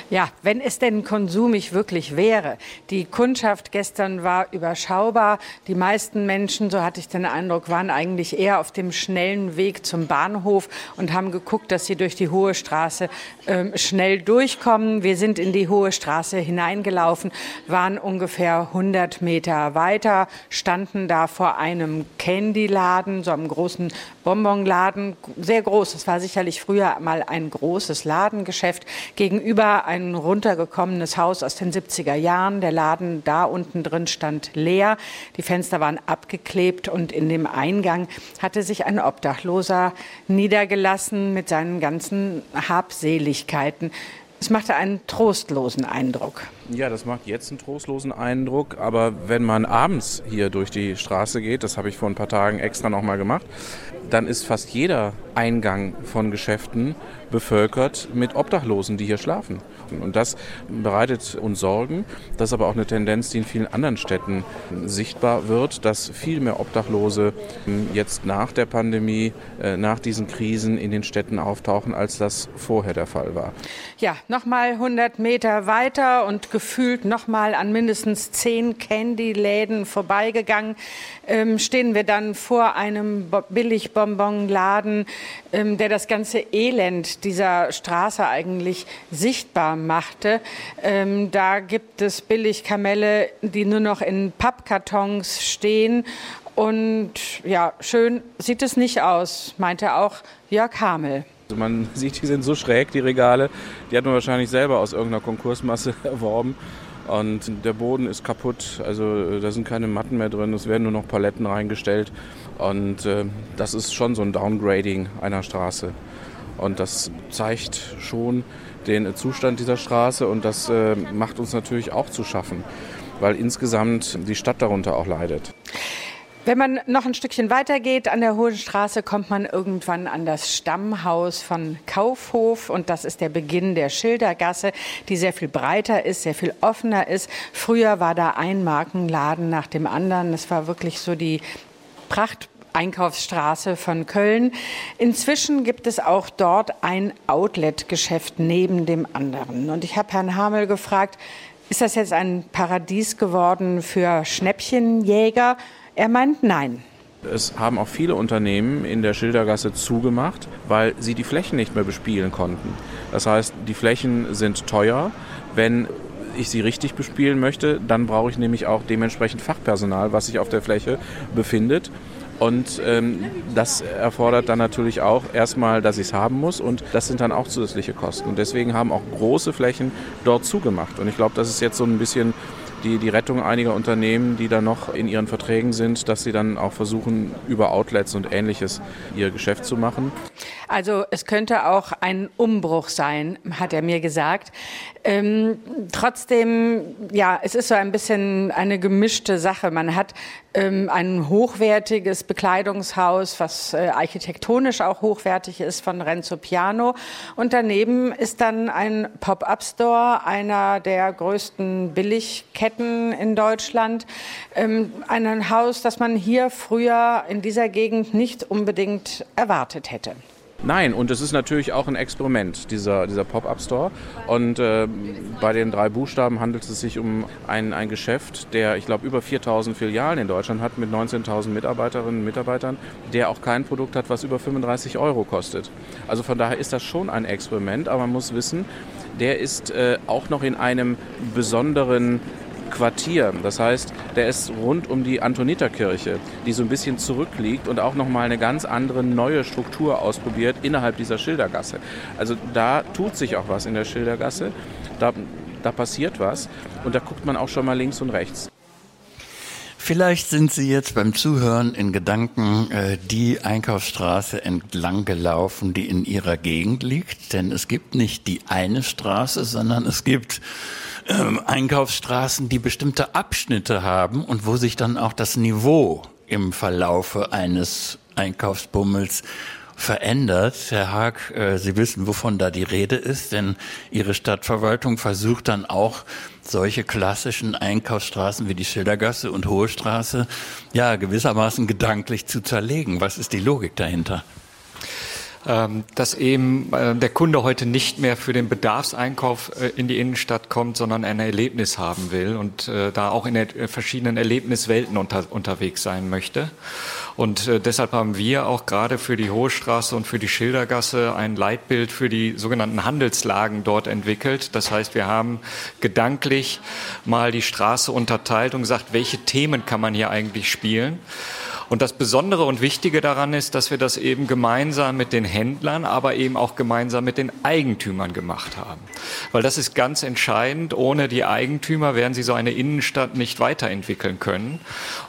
Ja, wenn es denn konsumig wirklich wäre. Die Kundschaft gestern war überschaubar. Die meisten Menschen, so hatte ich den Eindruck, waren eigentlich eher auf dem schnellen Weg zum Bahnhof und haben geguckt, dass sie durch die Hohe Straße äh, schnell durchkommen. Wir sind in die Hohe Straße hineingelaufen, waren ungefähr 100 Meter weiter, standen da vor einem Candy-Laden, so einem großen Bonbonladen, sehr groß. Das war sicherlich früher mal ein großes Ladengeschäft. Gegenüber ein runtergekommenes Haus aus den 70er Jahren. Der Laden da unten drin stand leer. Die Fenster waren abgeklebt und in dem Eingang hatte sich ein Obdachloser niedergelassen mit seinen ganzen Habseligkeiten. Es machte einen trostlosen Eindruck. Ja, das macht jetzt einen trostlosen Eindruck. Aber wenn man abends hier durch die Straße geht, das habe ich vor ein paar Tagen extra nochmal gemacht, dann ist fast jeder Eingang von Geschäften bevölkert mit Obdachlosen, die hier schlafen. Und das bereitet uns Sorgen. Das ist aber auch eine Tendenz, die in vielen anderen Städten sichtbar wird, dass viel mehr Obdachlose jetzt nach der Pandemie, äh, nach diesen Krisen in den Städten auftauchen, als das vorher der Fall war. Ja, nochmal 100 Meter weiter und gefühlt nochmal an mindestens zehn Candy-Läden vorbeigegangen, ähm, stehen wir dann vor einem Billigbonbonladen, ähm, der das ganze Elend dieser Straße eigentlich sichtbar machte. Ähm, da gibt es Billigkamelle, die nur noch in Pappkartons stehen. Und ja, schön sieht es nicht aus, meinte auch Jörg Hamel. Man [LAUGHS] sieht, die sind so schräg, die Regale. Die hat man wahrscheinlich selber aus irgendeiner Konkursmasse [LAUGHS] erworben. Und der Boden ist kaputt, also da sind keine Matten mehr drin, es werden nur noch Paletten reingestellt. Und äh, das ist schon so ein Downgrading einer Straße. Und das zeigt schon den Zustand dieser Straße und das äh, macht uns natürlich auch zu schaffen, weil insgesamt die Stadt darunter auch leidet. Wenn man noch ein Stückchen weitergeht an der Hohen Straße, kommt man irgendwann an das Stammhaus von Kaufhof und das ist der Beginn der Schildergasse, die sehr viel breiter ist, sehr viel offener ist. Früher war da ein Markenladen nach dem anderen. Es war wirklich so die Pracht Einkaufsstraße von Köln. Inzwischen gibt es auch dort ein Outlet-Geschäft neben dem anderen. Und ich habe Herrn Hamel gefragt, ist das jetzt ein Paradies geworden für Schnäppchenjäger? Er meint nein. Es haben auch viele Unternehmen in der Schildergasse zugemacht, weil sie die Flächen nicht mehr bespielen konnten. Das heißt, die Flächen sind teuer. Wenn ich sie richtig bespielen möchte, dann brauche ich nämlich auch dementsprechend Fachpersonal, was sich auf der Fläche befindet. Und ähm, das erfordert dann natürlich auch erstmal, dass ich es haben muss und das sind dann auch zusätzliche Kosten. Und deswegen haben auch große Flächen dort zugemacht. Und ich glaube, das ist jetzt so ein bisschen die, die Rettung einiger Unternehmen, die da noch in ihren Verträgen sind, dass sie dann auch versuchen, über Outlets und ähnliches ihr Geschäft zu machen. Also es könnte auch ein Umbruch sein, hat er mir gesagt. Ähm, trotzdem, ja, es ist so ein bisschen eine gemischte Sache. Man hat ähm, ein hochwertiges Bekleidungshaus, was äh, architektonisch auch hochwertig ist von Renzo Piano. Und daneben ist dann ein Pop-up-Store einer der größten Billigketten in Deutschland. Ähm, ein Haus, das man hier früher in dieser Gegend nicht unbedingt erwartet hätte. Nein, und es ist natürlich auch ein Experiment, dieser, dieser Pop-Up-Store. Und äh, bei den drei Buchstaben handelt es sich um ein, ein Geschäft, der, ich glaube, über 4000 Filialen in Deutschland hat mit 19.000 Mitarbeiterinnen und Mitarbeitern, der auch kein Produkt hat, was über 35 Euro kostet. Also von daher ist das schon ein Experiment, aber man muss wissen, der ist äh, auch noch in einem besonderen Quartier. Das heißt, der ist rund um die Antoniterkirche, die so ein bisschen zurückliegt und auch nochmal eine ganz andere neue Struktur ausprobiert innerhalb dieser Schildergasse. Also da tut sich auch was in der Schildergasse, da, da passiert was und da guckt man auch schon mal links und rechts. Vielleicht sind Sie jetzt beim Zuhören in Gedanken äh, die Einkaufsstraße entlang gelaufen, die in Ihrer Gegend liegt. Denn es gibt nicht die eine Straße, sondern es gibt ähm, Einkaufsstraßen, die bestimmte Abschnitte haben und wo sich dann auch das Niveau im Verlaufe eines Einkaufsbummels verändert. Herr Haag, äh, Sie wissen, wovon da die Rede ist, denn Ihre Stadtverwaltung versucht dann auch solche klassischen Einkaufsstraßen wie die Schildergasse und Hohe Straße ja gewissermaßen gedanklich zu zerlegen. Was ist die Logik dahinter? Ähm, dass eben äh, der Kunde heute nicht mehr für den Bedarfseinkauf äh, in die Innenstadt kommt, sondern ein Erlebnis haben will und äh, da auch in verschiedenen Erlebniswelten unter, unterwegs sein möchte. Und deshalb haben wir auch gerade für die Hohe Straße und für die Schildergasse ein Leitbild für die sogenannten Handelslagen dort entwickelt. Das heißt, wir haben gedanklich mal die Straße unterteilt und gesagt, welche Themen kann man hier eigentlich spielen. Und das Besondere und Wichtige daran ist, dass wir das eben gemeinsam mit den Händlern, aber eben auch gemeinsam mit den Eigentümern gemacht haben. Weil das ist ganz entscheidend. Ohne die Eigentümer werden sie so eine Innenstadt nicht weiterentwickeln können.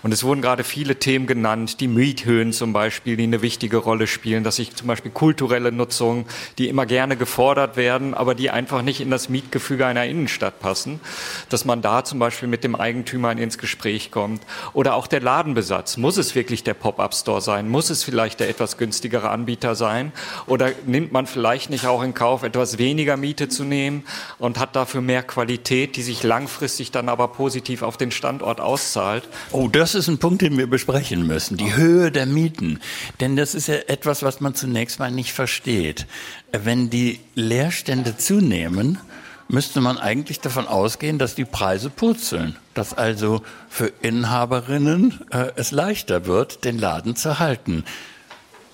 Und es wurden gerade viele Themen genannt, die Miethöhen zum Beispiel, die eine wichtige Rolle spielen, dass sich zum Beispiel kulturelle Nutzung, die immer gerne gefordert werden, aber die einfach nicht in das Mietgefüge einer Innenstadt passen, dass man da zum Beispiel mit dem Eigentümer ins Gespräch kommt. Oder auch der Ladenbesatz. Muss es wirklich wirklich der Pop-up-Store sein? Muss es vielleicht der etwas günstigere Anbieter sein? Oder nimmt man vielleicht nicht auch in Kauf, etwas weniger Miete zu nehmen und hat dafür mehr Qualität, die sich langfristig dann aber positiv auf den Standort auszahlt? Oh, das ist ein Punkt, den wir besprechen müssen. Die Höhe der Mieten. Denn das ist ja etwas, was man zunächst mal nicht versteht. Wenn die Leerstände zunehmen, müsste man eigentlich davon ausgehen, dass die Preise purzeln, dass also für Inhaberinnen äh, es leichter wird, den Laden zu halten.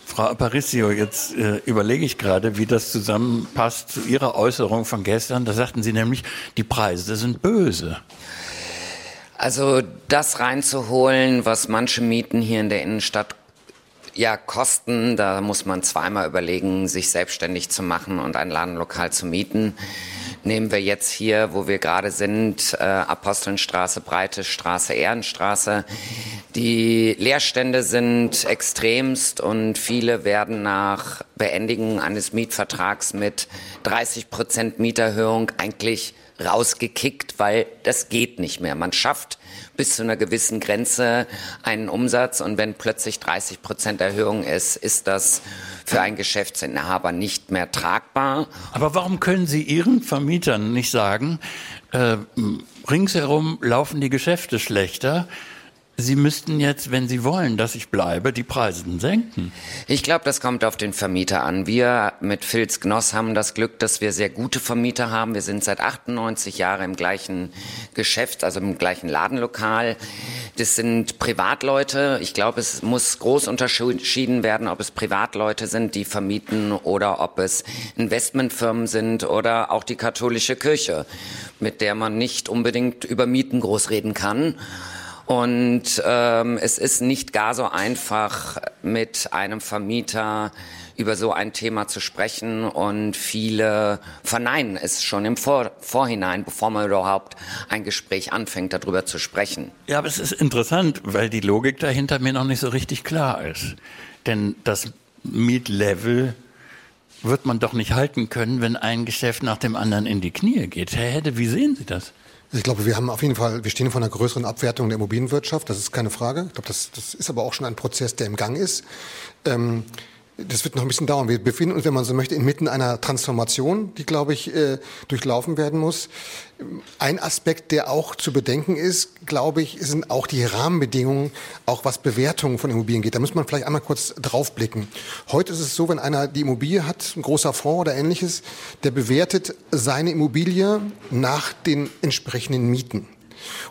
Frau Aparicio, jetzt äh, überlege ich gerade, wie das zusammenpasst zu Ihrer Äußerung von gestern. Da sagten Sie nämlich, die Preise sind böse. Also das reinzuholen, was manche Mieten hier in der Innenstadt ja, Kosten, da muss man zweimal überlegen, sich selbstständig zu machen und ein Ladenlokal zu mieten. Nehmen wir jetzt hier, wo wir gerade sind, äh, Apostelnstraße, Breite Straße, Ehrenstraße. Die Leerstände sind extremst und viele werden nach Beendigung eines Mietvertrags mit 30 Prozent Mieterhöhung eigentlich rausgekickt, weil das geht nicht mehr. Man schafft bis zu einer gewissen Grenze einen Umsatz und wenn plötzlich 30 Prozent Erhöhung ist, ist das für einen Geschäftsinhaber nicht mehr tragbar. Aber warum können Sie Ihren Vermietern nicht sagen, äh, ringsherum laufen die Geschäfte schlechter? Sie müssten jetzt, wenn Sie wollen, dass ich bleibe, die Preise senken. Ich glaube, das kommt auf den Vermieter an. Wir mit Filz Gnoss haben das Glück, dass wir sehr gute Vermieter haben. Wir sind seit 98 Jahren im gleichen Geschäft, also im gleichen Ladenlokal. Das sind Privatleute. Ich glaube, es muss groß unterschieden werden, ob es Privatleute sind, die vermieten oder ob es Investmentfirmen sind oder auch die katholische Kirche, mit der man nicht unbedingt über Mieten groß reden kann. Und ähm, es ist nicht gar so einfach, mit einem Vermieter über so ein Thema zu sprechen und viele verneinen es schon im Vor Vorhinein, bevor man überhaupt ein Gespräch anfängt, darüber zu sprechen. Ja, aber es ist interessant, weil die Logik dahinter mir noch nicht so richtig klar ist. Denn das Mietlevel wird man doch nicht halten können, wenn ein Geschäft nach dem anderen in die Knie geht. Herr Hedde, wie sehen Sie das? Ich glaube, wir haben auf jeden Fall, wir stehen vor einer größeren Abwertung der Immobilienwirtschaft. Das ist keine Frage. Ich glaube, das, das ist aber auch schon ein Prozess, der im Gang ist. Ähm, das wird noch ein bisschen dauern. Wir befinden uns, wenn man so möchte, inmitten einer Transformation, die, glaube ich, äh, durchlaufen werden muss. Ein Aspekt, der auch zu bedenken ist, glaube ich, sind auch die Rahmenbedingungen, auch was Bewertungen von Immobilien geht. Da muss man vielleicht einmal kurz draufblicken. Heute ist es so, wenn einer die Immobilie hat, ein großer Fonds oder ähnliches, der bewertet seine Immobilie nach den entsprechenden Mieten.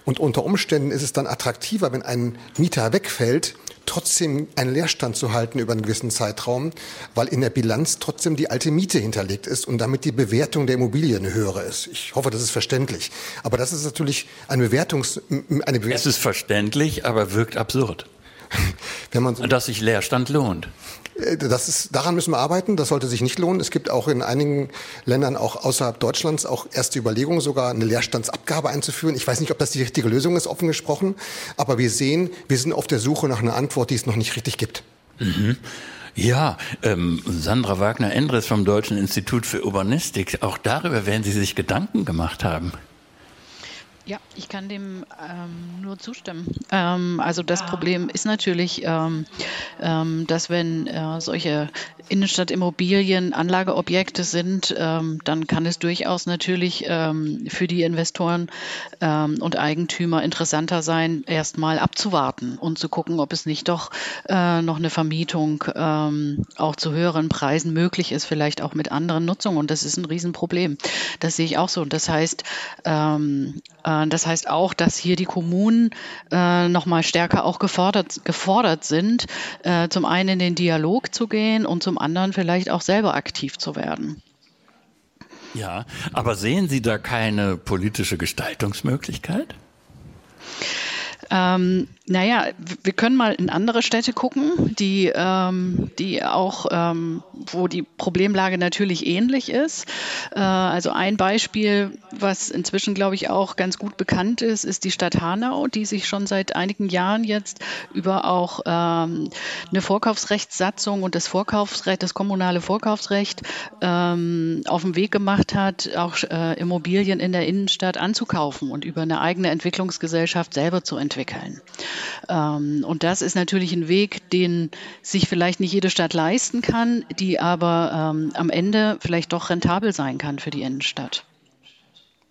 Und unter Umständen ist es dann attraktiver, wenn ein Mieter wegfällt, trotzdem einen Leerstand zu halten über einen gewissen Zeitraum, weil in der Bilanz trotzdem die alte Miete hinterlegt ist und damit die Bewertung der Immobilie eine höhere ist. Ich hoffe, das ist verständlich. Aber das ist natürlich eine Bewertungs... Eine Bewertung. Es ist verständlich, aber wirkt absurd. [LAUGHS] Wenn man so Dass sich Leerstand lohnt. Äh, das ist, daran müssen wir arbeiten. Das sollte sich nicht lohnen. Es gibt auch in einigen Ländern, auch außerhalb Deutschlands, auch erste Überlegungen, sogar eine Leerstandsabgabe einzuführen. Ich weiß nicht, ob das die richtige Lösung ist, offen gesprochen. Aber wir sehen, wir sind auf der Suche nach einer Antwort, die es noch nicht richtig gibt. Mhm. Ja, ähm, Sandra Wagner-Endres vom Deutschen Institut für Urbanistik, auch darüber werden Sie sich Gedanken gemacht haben. Ja, ich kann dem ähm, nur zustimmen. Ähm, also das ah. Problem ist natürlich, ähm, ähm dass wenn äh, solche Innenstadtimmobilien Anlageobjekte sind, ähm, dann kann es durchaus natürlich ähm, für die Investoren und Eigentümer interessanter sein, erstmal abzuwarten und zu gucken, ob es nicht doch äh, noch eine Vermietung auch zu höheren Preisen möglich ist, vielleicht auch mit anderen Nutzungen. Und das ist ein Riesenproblem. Das sehe ich auch so. Und das heißt, das heißt auch, dass hier die Kommunen äh, noch mal stärker auch gefordert, gefordert sind, äh, zum einen in den Dialog zu gehen und zum anderen vielleicht auch selber aktiv zu werden. Ja, aber sehen Sie da keine politische Gestaltungsmöglichkeit? Ähm, naja, wir können mal in andere Städte gucken, die, ähm, die auch, ähm, wo die Problemlage natürlich ähnlich ist. Äh, also ein Beispiel, was inzwischen, glaube ich, auch ganz gut bekannt ist, ist die Stadt Hanau, die sich schon seit einigen Jahren jetzt über auch ähm, eine Vorkaufsrechtssatzung und das Vorkaufsrecht, das kommunale Vorkaufsrecht ähm, auf den Weg gemacht hat, auch äh, Immobilien in der Innenstadt anzukaufen und über eine eigene Entwicklungsgesellschaft selber zu entwickeln. Ähm, und das ist natürlich ein Weg, den sich vielleicht nicht jede Stadt leisten kann, die aber ähm, am Ende vielleicht doch rentabel sein kann für die Innenstadt.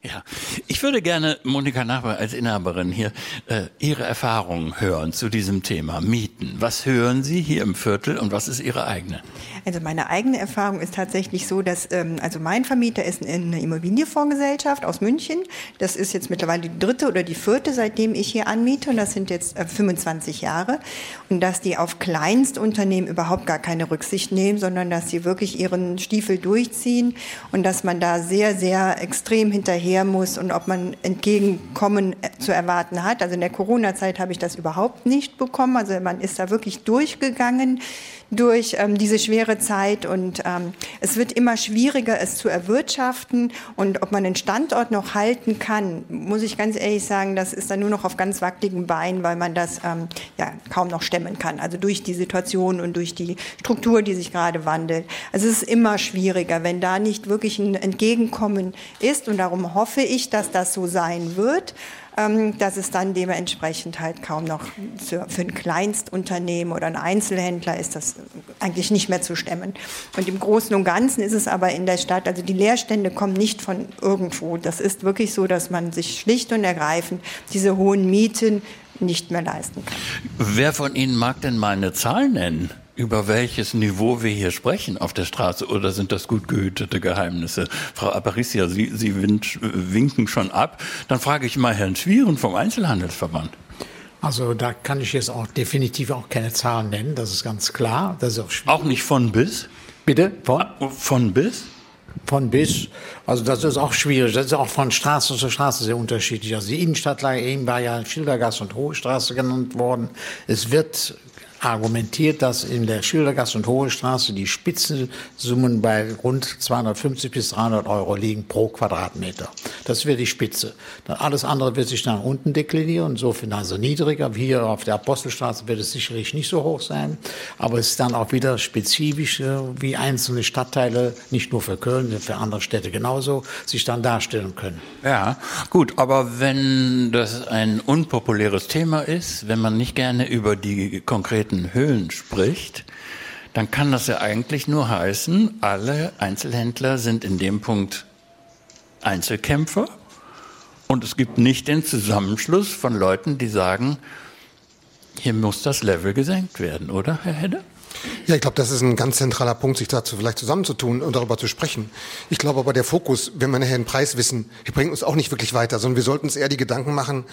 Ja, ich würde gerne, Monika Nachbar, als Inhaberin hier, äh, Ihre Erfahrungen hören zu diesem Thema Mieten. Was hören Sie hier im Viertel und was ist Ihre eigene? Also meine eigene Erfahrung ist tatsächlich so, dass ähm, also mein Vermieter ist eine Immobilienfondsgesellschaft aus München. Das ist jetzt mittlerweile die dritte oder die vierte, seitdem ich hier anmiete und das sind jetzt äh, 25 Jahre. Und dass die auf Kleinstunternehmen überhaupt gar keine Rücksicht nehmen, sondern dass sie wirklich ihren Stiefel durchziehen und dass man da sehr, sehr extrem hinterher muss und ob man Entgegenkommen äh, zu erwarten hat. Also in der Corona-Zeit habe ich das überhaupt nicht bekommen. Also man ist da wirklich durchgegangen durch ähm, diese schwere Zeit und ähm, es wird immer schwieriger, es zu erwirtschaften und ob man den Standort noch halten kann, muss ich ganz ehrlich sagen, das ist dann nur noch auf ganz wackeligen Beinen, weil man das ähm, ja kaum noch stemmen kann. Also durch die Situation und durch die Struktur, die sich gerade wandelt. Also es ist immer schwieriger, wenn da nicht wirklich ein Entgegenkommen ist und darum hoffe ich, dass das so sein wird. Ähm, dass es dann dementsprechend halt kaum noch für, für ein Kleinstunternehmen oder ein Einzelhändler ist das eigentlich nicht mehr zu stemmen. Und im Großen und Ganzen ist es aber in der Stadt, also die Leerstände kommen nicht von irgendwo. Das ist wirklich so, dass man sich schlicht und ergreifend diese hohen Mieten nicht mehr leisten kann. Wer von Ihnen mag denn mal eine Zahl nennen? Über welches Niveau wir hier sprechen auf der Straße oder sind das gut gehütete Geheimnisse? Frau Aparicia, Sie, Sie winken schon ab. Dann frage ich mal Herrn Schwieren vom Einzelhandelsverband. Also da kann ich jetzt auch definitiv auch keine Zahlen nennen, das ist ganz klar. Das ist auch, auch nicht von bis? Bitte? Von? Ah, von bis? Von bis. Also das ist auch schwierig. Das ist auch von Straße zu Straße sehr unterschiedlich. Also die Innenstadtlage eben war ja Schildergasse und Hohe Straße genannt worden. Es wird argumentiert, dass in der Schildergasse und Hohe Straße die Spitzensummen bei rund 250 bis 300 Euro liegen pro Quadratmeter. Das wäre die Spitze. Dann alles andere wird sich dann unten deklinieren, insofern also niedriger. Hier auf der Apostelstraße wird es sicherlich nicht so hoch sein, aber es ist dann auch wieder spezifisch, äh, wie einzelne Stadtteile, nicht nur für Köln, sondern für andere Städte genauso, sich dann darstellen können. Ja, gut, aber wenn das ein unpopuläres Thema ist, wenn man nicht gerne über die konkreten Höhen spricht, dann kann das ja eigentlich nur heißen, alle Einzelhändler sind in dem Punkt Einzelkämpfer und es gibt nicht den Zusammenschluss von Leuten, die sagen, hier muss das Level gesenkt werden, oder, Herr Hedde? Ja, ich glaube, das ist ein ganz zentraler Punkt, sich dazu vielleicht zusammenzutun und darüber zu sprechen. Ich glaube aber, der Fokus, wenn wir nachher einen Preis wissen, bringt uns auch nicht wirklich weiter, sondern wir sollten uns eher die Gedanken machen,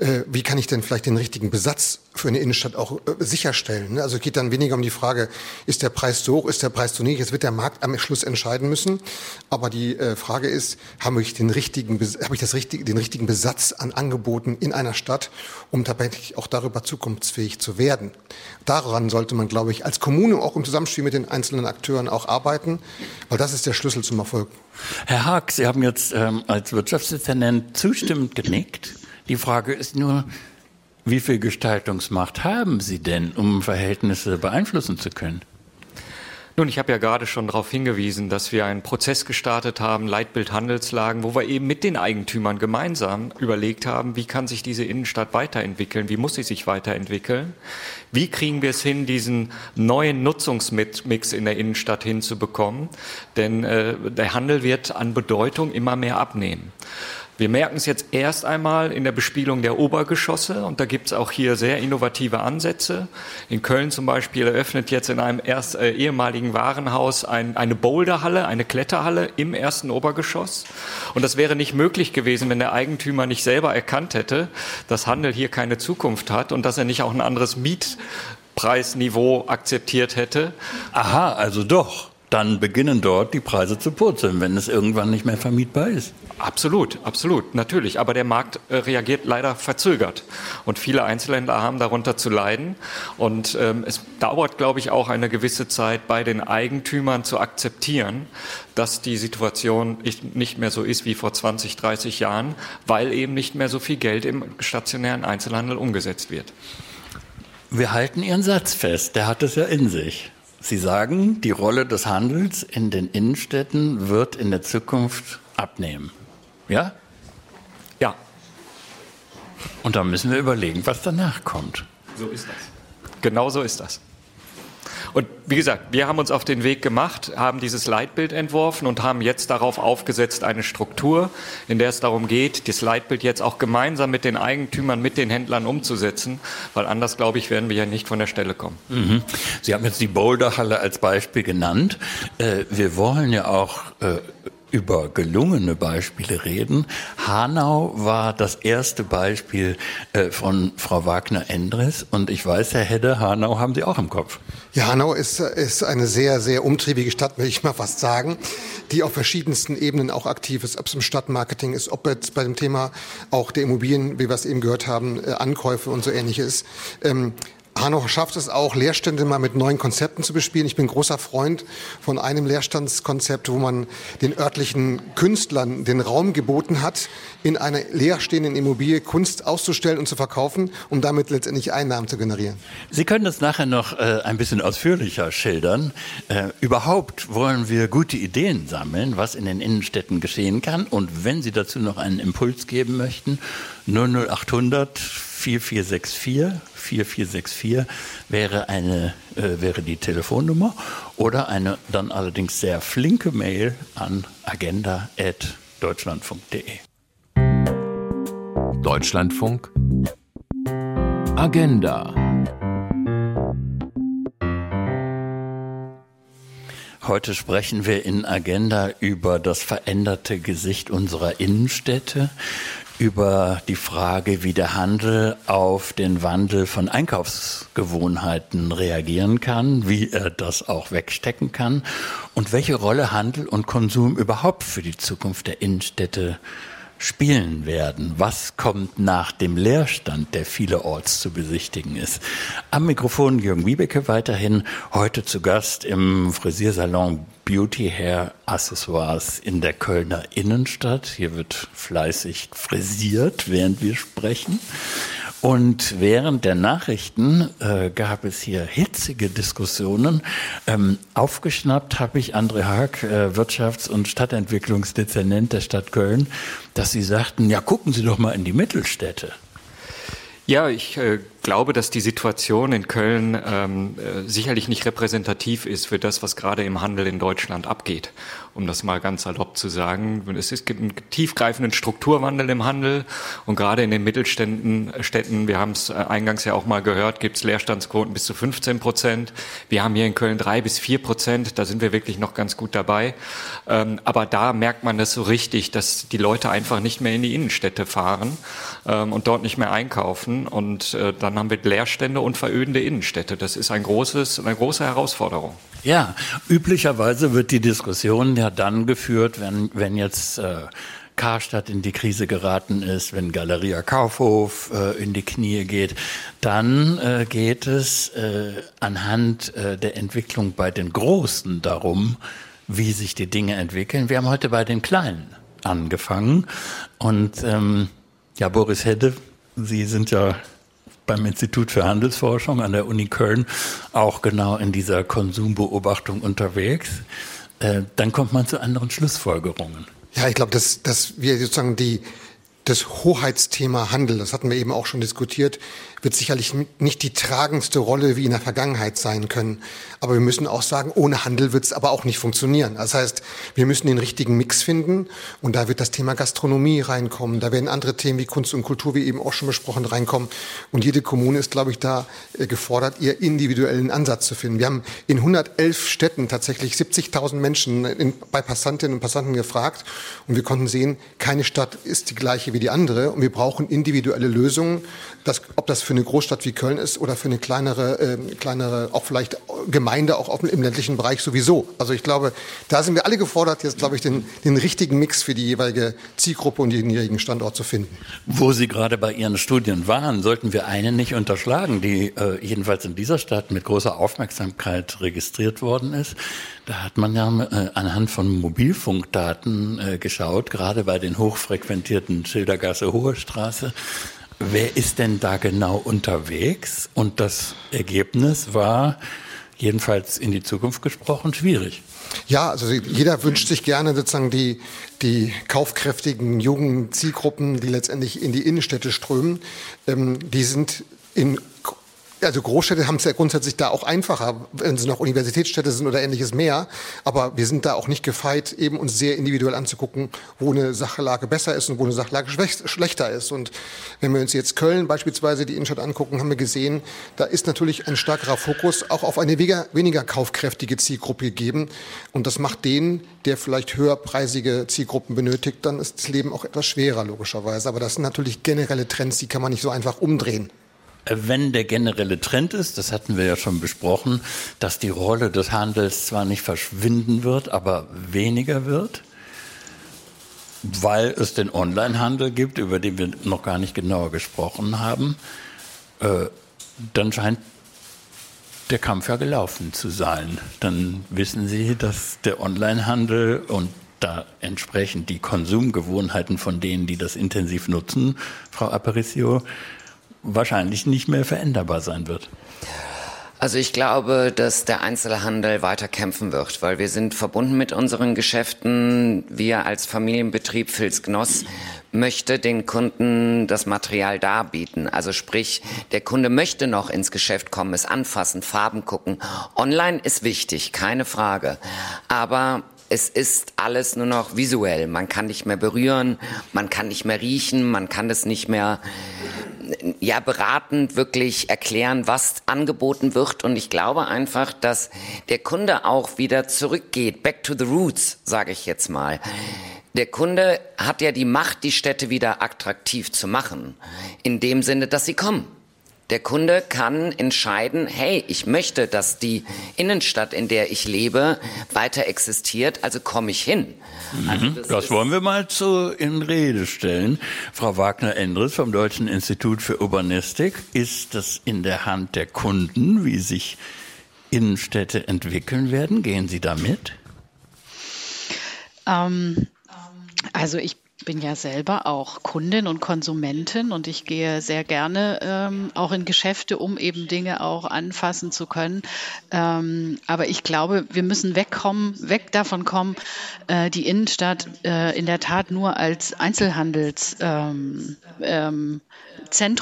äh, wie kann ich denn vielleicht den richtigen Besatz für eine Innenstadt auch äh, sicherstellen. Ne? Also es geht dann weniger um die Frage, ist der Preis zu hoch, ist der Preis zu niedrig. Jetzt wird der Markt am Schluss entscheiden müssen. Aber die äh, Frage ist, habe ich den richtigen, habe ich das richtige, den richtigen Besatz an Angeboten in einer Stadt, um dabei auch darüber zukunftsfähig zu werden. Daran sollte man, glaube ich, als Kommune auch im Zusammenspiel mit den einzelnen Akteuren auch arbeiten, weil das ist der Schlüssel zum Erfolg. Herr Haag, Sie haben jetzt ähm, als Wirtschaftsdezernent zustimmend genickt. Die Frage ist nur, wie viel Gestaltungsmacht haben Sie denn, um Verhältnisse beeinflussen zu können? Nun, ich habe ja gerade schon darauf hingewiesen, dass wir einen Prozess gestartet haben, Leitbild Handelslagen, wo wir eben mit den Eigentümern gemeinsam überlegt haben, wie kann sich diese Innenstadt weiterentwickeln, wie muss sie sich weiterentwickeln, wie kriegen wir es hin, diesen neuen Nutzungsmix in der Innenstadt hinzubekommen, denn äh, der Handel wird an Bedeutung immer mehr abnehmen. Wir merken es jetzt erst einmal in der Bespielung der Obergeschosse und da gibt es auch hier sehr innovative Ansätze. In Köln zum Beispiel eröffnet jetzt in einem erst, äh, ehemaligen Warenhaus ein, eine Boulderhalle, eine Kletterhalle im ersten Obergeschoss. Und das wäre nicht möglich gewesen, wenn der Eigentümer nicht selber erkannt hätte, dass Handel hier keine Zukunft hat und dass er nicht auch ein anderes Mietpreisniveau akzeptiert hätte. Aha, also doch dann beginnen dort die Preise zu purzeln, wenn es irgendwann nicht mehr vermietbar ist. Absolut, absolut, natürlich. Aber der Markt äh, reagiert leider verzögert. Und viele Einzelhändler haben darunter zu leiden. Und ähm, es dauert, glaube ich, auch eine gewisse Zeit bei den Eigentümern zu akzeptieren, dass die Situation nicht mehr so ist wie vor 20, 30 Jahren, weil eben nicht mehr so viel Geld im stationären Einzelhandel umgesetzt wird. Wir halten Ihren Satz fest, der hat es ja in sich. Sie sagen, die Rolle des Handels in den Innenstädten wird in der Zukunft abnehmen. Ja? Ja. Und da müssen wir überlegen, was danach kommt. So ist das. Genau so ist das. Und wie gesagt, wir haben uns auf den Weg gemacht, haben dieses Leitbild entworfen und haben jetzt darauf aufgesetzt eine Struktur, in der es darum geht, das Leitbild jetzt auch gemeinsam mit den Eigentümern, mit den Händlern umzusetzen, weil anders, glaube ich, werden wir ja nicht von der Stelle kommen. Mhm. Sie haben jetzt die Boulderhalle als Beispiel genannt. Äh, wir wollen ja auch äh, über gelungene Beispiele reden. Hanau war das erste Beispiel äh, von Frau Wagner-Endres und ich weiß, Herr Hedde, Hanau haben Sie auch im Kopf. Ja, Hanau ist, ist eine sehr, sehr umtriebige Stadt, will ich mal fast sagen, die auf verschiedensten Ebenen auch aktiv ist, ob es im Stadtmarketing ist, ob jetzt bei dem Thema auch der Immobilien, wie wir es eben gehört haben, äh, Ankäufe und so ähnliches. Ähm, Hanau schafft es auch, Leerstände mal mit neuen Konzepten zu bespielen. Ich bin großer Freund von einem Leerstandskonzept, wo man den örtlichen Künstlern den Raum geboten hat, in einer leerstehenden Immobilie Kunst auszustellen und zu verkaufen, um damit letztendlich Einnahmen zu generieren. Sie können das nachher noch äh, ein bisschen ausführlicher schildern. Äh, überhaupt wollen wir gute Ideen sammeln, was in den Innenstädten geschehen kann. Und wenn Sie dazu noch einen Impuls geben möchten, 00800 4464 4464 wäre eine äh, wäre die Telefonnummer oder eine dann allerdings sehr flinke Mail an agenda@deutschlandfunk.de. Deutschlandfunk. Agenda. Heute sprechen wir in Agenda über das veränderte Gesicht unserer Innenstädte, über die Frage, wie der Handel auf den Wandel von Einkaufsgewohnheiten reagieren kann, wie er das auch wegstecken kann und welche Rolle Handel und Konsum überhaupt für die Zukunft der Innenstädte werden. Was kommt nach dem Leerstand, der vielerorts zu besichtigen ist? Am Mikrofon Jürgen Wiebeke weiterhin, heute zu Gast im Frisiersalon Beauty Hair Accessoires in der Kölner Innenstadt. Hier wird fleißig frisiert, während wir sprechen. Und während der Nachrichten äh, gab es hier hitzige Diskussionen. Ähm, aufgeschnappt habe ich André Haag, äh, Wirtschafts- und Stadtentwicklungsdezernent der Stadt Köln, dass sie sagten, ja, gucken Sie doch mal in die Mittelstädte. Ja, ich äh, glaube, dass die Situation in Köln ähm, äh, sicherlich nicht repräsentativ ist für das, was gerade im Handel in Deutschland abgeht um das mal ganz salopp zu sagen. Es gibt einen tiefgreifenden Strukturwandel im Handel und gerade in den Mittelständen, Städten, wir haben es äh, eingangs ja auch mal gehört, gibt es Leerstandsquoten bis zu 15 Prozent. Wir haben hier in Köln drei bis vier Prozent, da sind wir wirklich noch ganz gut dabei. Ähm, aber da merkt man das so richtig, dass die Leute einfach nicht mehr in die Innenstädte fahren ähm, und dort nicht mehr einkaufen und äh, dann haben wir Leerstände und verödende Innenstädte. Das ist ein großes, eine große Herausforderung. Ja, üblicherweise wird die Diskussion ja dann geführt, wenn, wenn jetzt äh, Karstadt in die Krise geraten ist, wenn Galeria Kaufhof äh, in die Knie geht, dann äh, geht es äh, anhand äh, der Entwicklung bei den Großen darum, wie sich die Dinge entwickeln. Wir haben heute bei den Kleinen angefangen und ähm, ja, Boris Hedde, Sie sind ja beim Institut für Handelsforschung an der Uni Köln auch genau in dieser Konsumbeobachtung unterwegs. Äh, dann kommt man zu anderen Schlussfolgerungen. Ja, ich glaube, dass, dass wir sozusagen die, das Hoheitsthema Handel, das hatten wir eben auch schon diskutiert, wird sicherlich nicht die tragendste Rolle wie in der Vergangenheit sein können. Aber wir müssen auch sagen, ohne Handel wird es aber auch nicht funktionieren. Das heißt, wir müssen den richtigen Mix finden und da wird das Thema Gastronomie reinkommen. Da werden andere Themen wie Kunst und Kultur, wie eben auch schon besprochen, reinkommen. Und jede Kommune ist, glaube ich, da äh, gefordert, ihr individuellen Ansatz zu finden. Wir haben in 111 Städten tatsächlich 70.000 Menschen in, bei Passantinnen und Passanten gefragt und wir konnten sehen, keine Stadt ist die gleiche wie die andere und wir brauchen individuelle Lösungen, dass, ob das für eine Großstadt wie Köln ist oder für eine kleinere, äh, kleinere auch vielleicht Gemeinde auch auf, im ländlichen Bereich sowieso. Also ich glaube, da sind wir alle gefordert, jetzt glaube ich den, den richtigen Mix für die jeweilige Zielgruppe und den jeweiligen Standort zu finden. Wo Sie gerade bei Ihren Studien waren, sollten wir eine nicht unterschlagen, die äh, jedenfalls in dieser Stadt mit großer Aufmerksamkeit registriert worden ist. Da hat man ja äh, anhand von Mobilfunkdaten äh, geschaut, gerade bei den hochfrequentierten Schildergasse Hohe Straße wer ist denn da genau unterwegs? Und das Ergebnis war, jedenfalls in die Zukunft gesprochen, schwierig. Ja, also jeder wünscht sich gerne sozusagen die, die kaufkräftigen jungen Zielgruppen, die letztendlich in die Innenstädte strömen. Ähm, die sind in also Großstädte haben es ja grundsätzlich da auch einfacher, wenn sie noch Universitätsstädte sind oder ähnliches mehr. Aber wir sind da auch nicht gefeit, eben uns sehr individuell anzugucken, wo eine Sachlage besser ist und wo eine Sachlage schlechter ist. Und wenn wir uns jetzt Köln beispielsweise die Innenstadt angucken, haben wir gesehen, da ist natürlich ein stärkerer Fokus auch auf eine weniger, weniger kaufkräftige Zielgruppe gegeben. Und das macht den, der vielleicht höherpreisige Zielgruppen benötigt, dann ist das Leben auch etwas schwerer, logischerweise. Aber das sind natürlich generelle Trends, die kann man nicht so einfach umdrehen wenn der generelle Trend ist, das hatten wir ja schon besprochen, dass die Rolle des Handels zwar nicht verschwinden wird, aber weniger wird, weil es den Onlinehandel gibt, über den wir noch gar nicht genauer gesprochen haben, äh, dann scheint der Kampf ja gelaufen zu sein. Dann wissen Sie, dass der Onlinehandel und da entsprechend die Konsumgewohnheiten von denen, die das intensiv nutzen, Frau Aparicio, wahrscheinlich nicht mehr veränderbar sein wird. Also ich glaube, dass der Einzelhandel weiter kämpfen wird, weil wir sind verbunden mit unseren Geschäften. Wir als Familienbetrieb Filz Gnoss möchte den Kunden das Material darbieten. Also sprich, der Kunde möchte noch ins Geschäft kommen, es anfassen, Farben gucken. Online ist wichtig, keine Frage. Aber es ist alles nur noch visuell. Man kann nicht mehr berühren, man kann nicht mehr riechen, man kann es nicht mehr ja beratend wirklich erklären, was angeboten wird. Und ich glaube einfach, dass der Kunde auch wieder zurückgeht, back to the roots, sage ich jetzt mal. Der Kunde hat ja die Macht, die Städte wieder attraktiv zu machen, in dem Sinne, dass sie kommen. Der Kunde kann entscheiden, hey, ich möchte, dass die Innenstadt, in der ich lebe, weiter existiert, also komme ich hin. Also das, das wollen wir mal zu in Rede stellen. Frau Wagner-Endres vom Deutschen Institut für Urbanistik, ist das in der Hand der Kunden, wie sich Innenstädte entwickeln werden? Gehen Sie damit? Ähm, also ich bin ja selber auch Kundin und Konsumentin und ich gehe sehr gerne ähm, auch in Geschäfte, um eben Dinge auch anfassen zu können. Ähm, aber ich glaube, wir müssen wegkommen, weg davon kommen, äh, die Innenstadt äh, in der Tat nur als Einzelhandelszentrum ähm,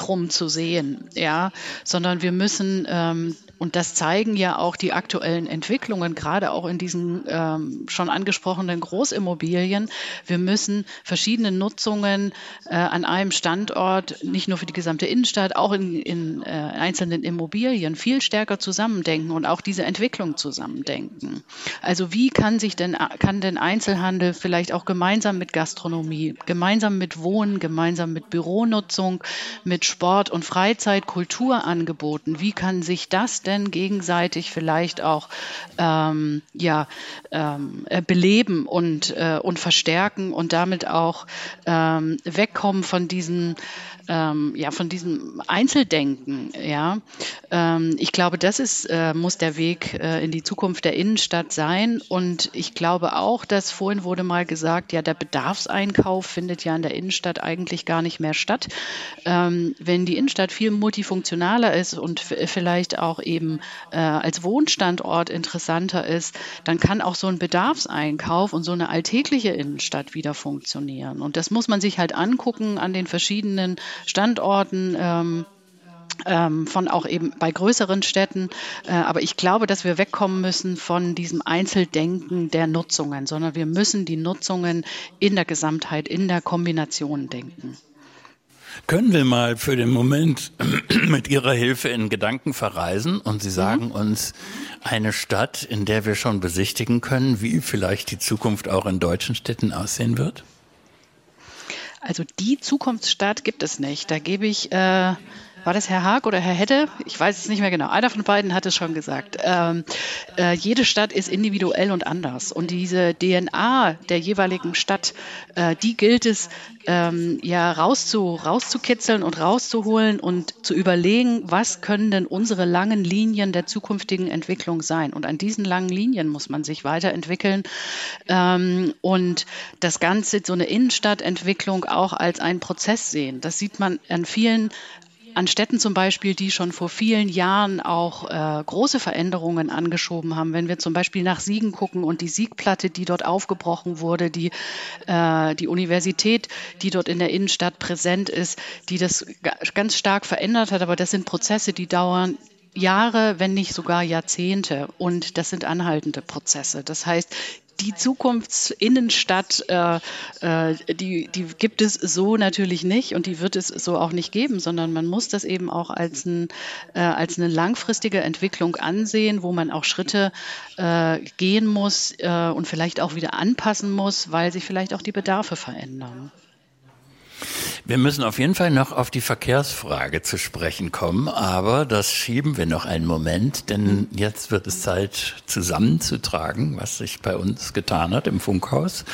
ähm, zu sehen, ja, sondern wir müssen ähm, und das zeigen ja auch die aktuellen Entwicklungen, gerade auch in diesen ähm, schon angesprochenen Großimmobilien. Wir müssen verschiedene Nutzungen äh, an einem Standort, nicht nur für die gesamte Innenstadt, auch in, in äh, einzelnen Immobilien viel stärker zusammendenken und auch diese Entwicklung zusammendenken. Also wie kann sich denn, kann denn Einzelhandel vielleicht auch gemeinsam mit Gastronomie, gemeinsam mit Wohnen, gemeinsam mit Büronutzung, mit Sport und Freizeit, Kulturangeboten, wie kann sich das denn gegenseitig vielleicht auch ähm, ja, ähm, äh, beleben und, äh, und verstärken und damit auch ähm, wegkommen von diesen ähm, ja, von diesem Einzeldenken. Ja, ähm, ich glaube, das ist, äh, muss der Weg äh, in die Zukunft der Innenstadt sein. Und ich glaube auch, dass vorhin wurde mal gesagt, ja, der Bedarfseinkauf findet ja in der Innenstadt eigentlich gar nicht mehr statt. Ähm, wenn die Innenstadt viel multifunktionaler ist und vielleicht auch eben äh, als Wohnstandort interessanter ist, dann kann auch so ein Bedarfseinkauf und so eine alltägliche Innenstadt wieder funktionieren. Und das muss man sich halt angucken an den verschiedenen Standorten. Ähm, ähm, von auch eben bei größeren Städten. Äh, aber ich glaube, dass wir wegkommen müssen von diesem Einzeldenken der Nutzungen, sondern wir müssen die Nutzungen in der Gesamtheit, in der Kombination denken. Können wir mal für den Moment [CLEARS THROAT] mit Ihrer Hilfe in Gedanken verreisen und Sie sagen mhm. uns eine Stadt, in der wir schon besichtigen können, wie vielleicht die Zukunft auch in deutschen Städten aussehen wird? Also die Zukunftsstadt gibt es nicht. Da gebe ich, äh, war das Herr Haag oder Herr Hedde? Ich weiß es nicht mehr genau. Einer von beiden hat es schon gesagt. Ähm, äh, jede Stadt ist individuell und anders. Und diese DNA der jeweiligen Stadt, äh, die gilt es ähm, ja rauszu, rauszukitzeln und rauszuholen und zu überlegen, was können denn unsere langen Linien der zukünftigen Entwicklung sein. Und an diesen langen Linien muss man sich weiterentwickeln ähm, und das Ganze, so eine Innenstadtentwicklung auch als einen Prozess sehen. Das sieht man an vielen an Städten zum Beispiel, die schon vor vielen Jahren auch äh, große Veränderungen angeschoben haben. Wenn wir zum Beispiel nach Siegen gucken und die Siegplatte, die dort aufgebrochen wurde, die, äh, die Universität, die dort in der Innenstadt präsent ist, die das ganz stark verändert hat. Aber das sind Prozesse, die dauern Jahre, wenn nicht sogar Jahrzehnte. Und das sind anhaltende Prozesse. Das heißt, die Zukunftsinnenstadt, äh, äh, die, die gibt es so natürlich nicht und die wird es so auch nicht geben, sondern man muss das eben auch als, ein, äh, als eine langfristige Entwicklung ansehen, wo man auch Schritte äh, gehen muss äh, und vielleicht auch wieder anpassen muss, weil sich vielleicht auch die Bedarfe verändern. Wir müssen auf jeden Fall noch auf die Verkehrsfrage zu sprechen kommen, aber das schieben wir noch einen Moment, denn jetzt wird es Zeit zusammenzutragen, was sich bei uns getan hat im Funkhaus,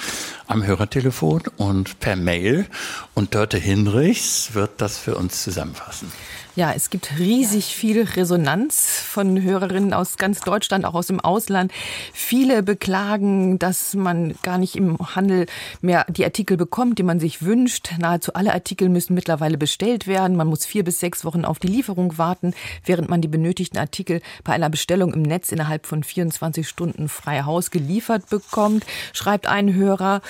am Hörertelefon und per Mail. Und Dörte Hinrichs wird das für uns zusammenfassen. Ja, es gibt riesig viel Resonanz von Hörerinnen aus ganz Deutschland, auch aus dem Ausland. Viele beklagen, dass man gar nicht im Handel mehr die Artikel bekommt, die man sich wünscht. Nahezu alle Artikel müssen mittlerweile bestellt werden. Man muss vier bis sechs Wochen auf die Lieferung warten, während man die benötigten Artikel bei einer Bestellung im Netz innerhalb von 24 Stunden frei Haus geliefert bekommt, schreibt ein Hörer.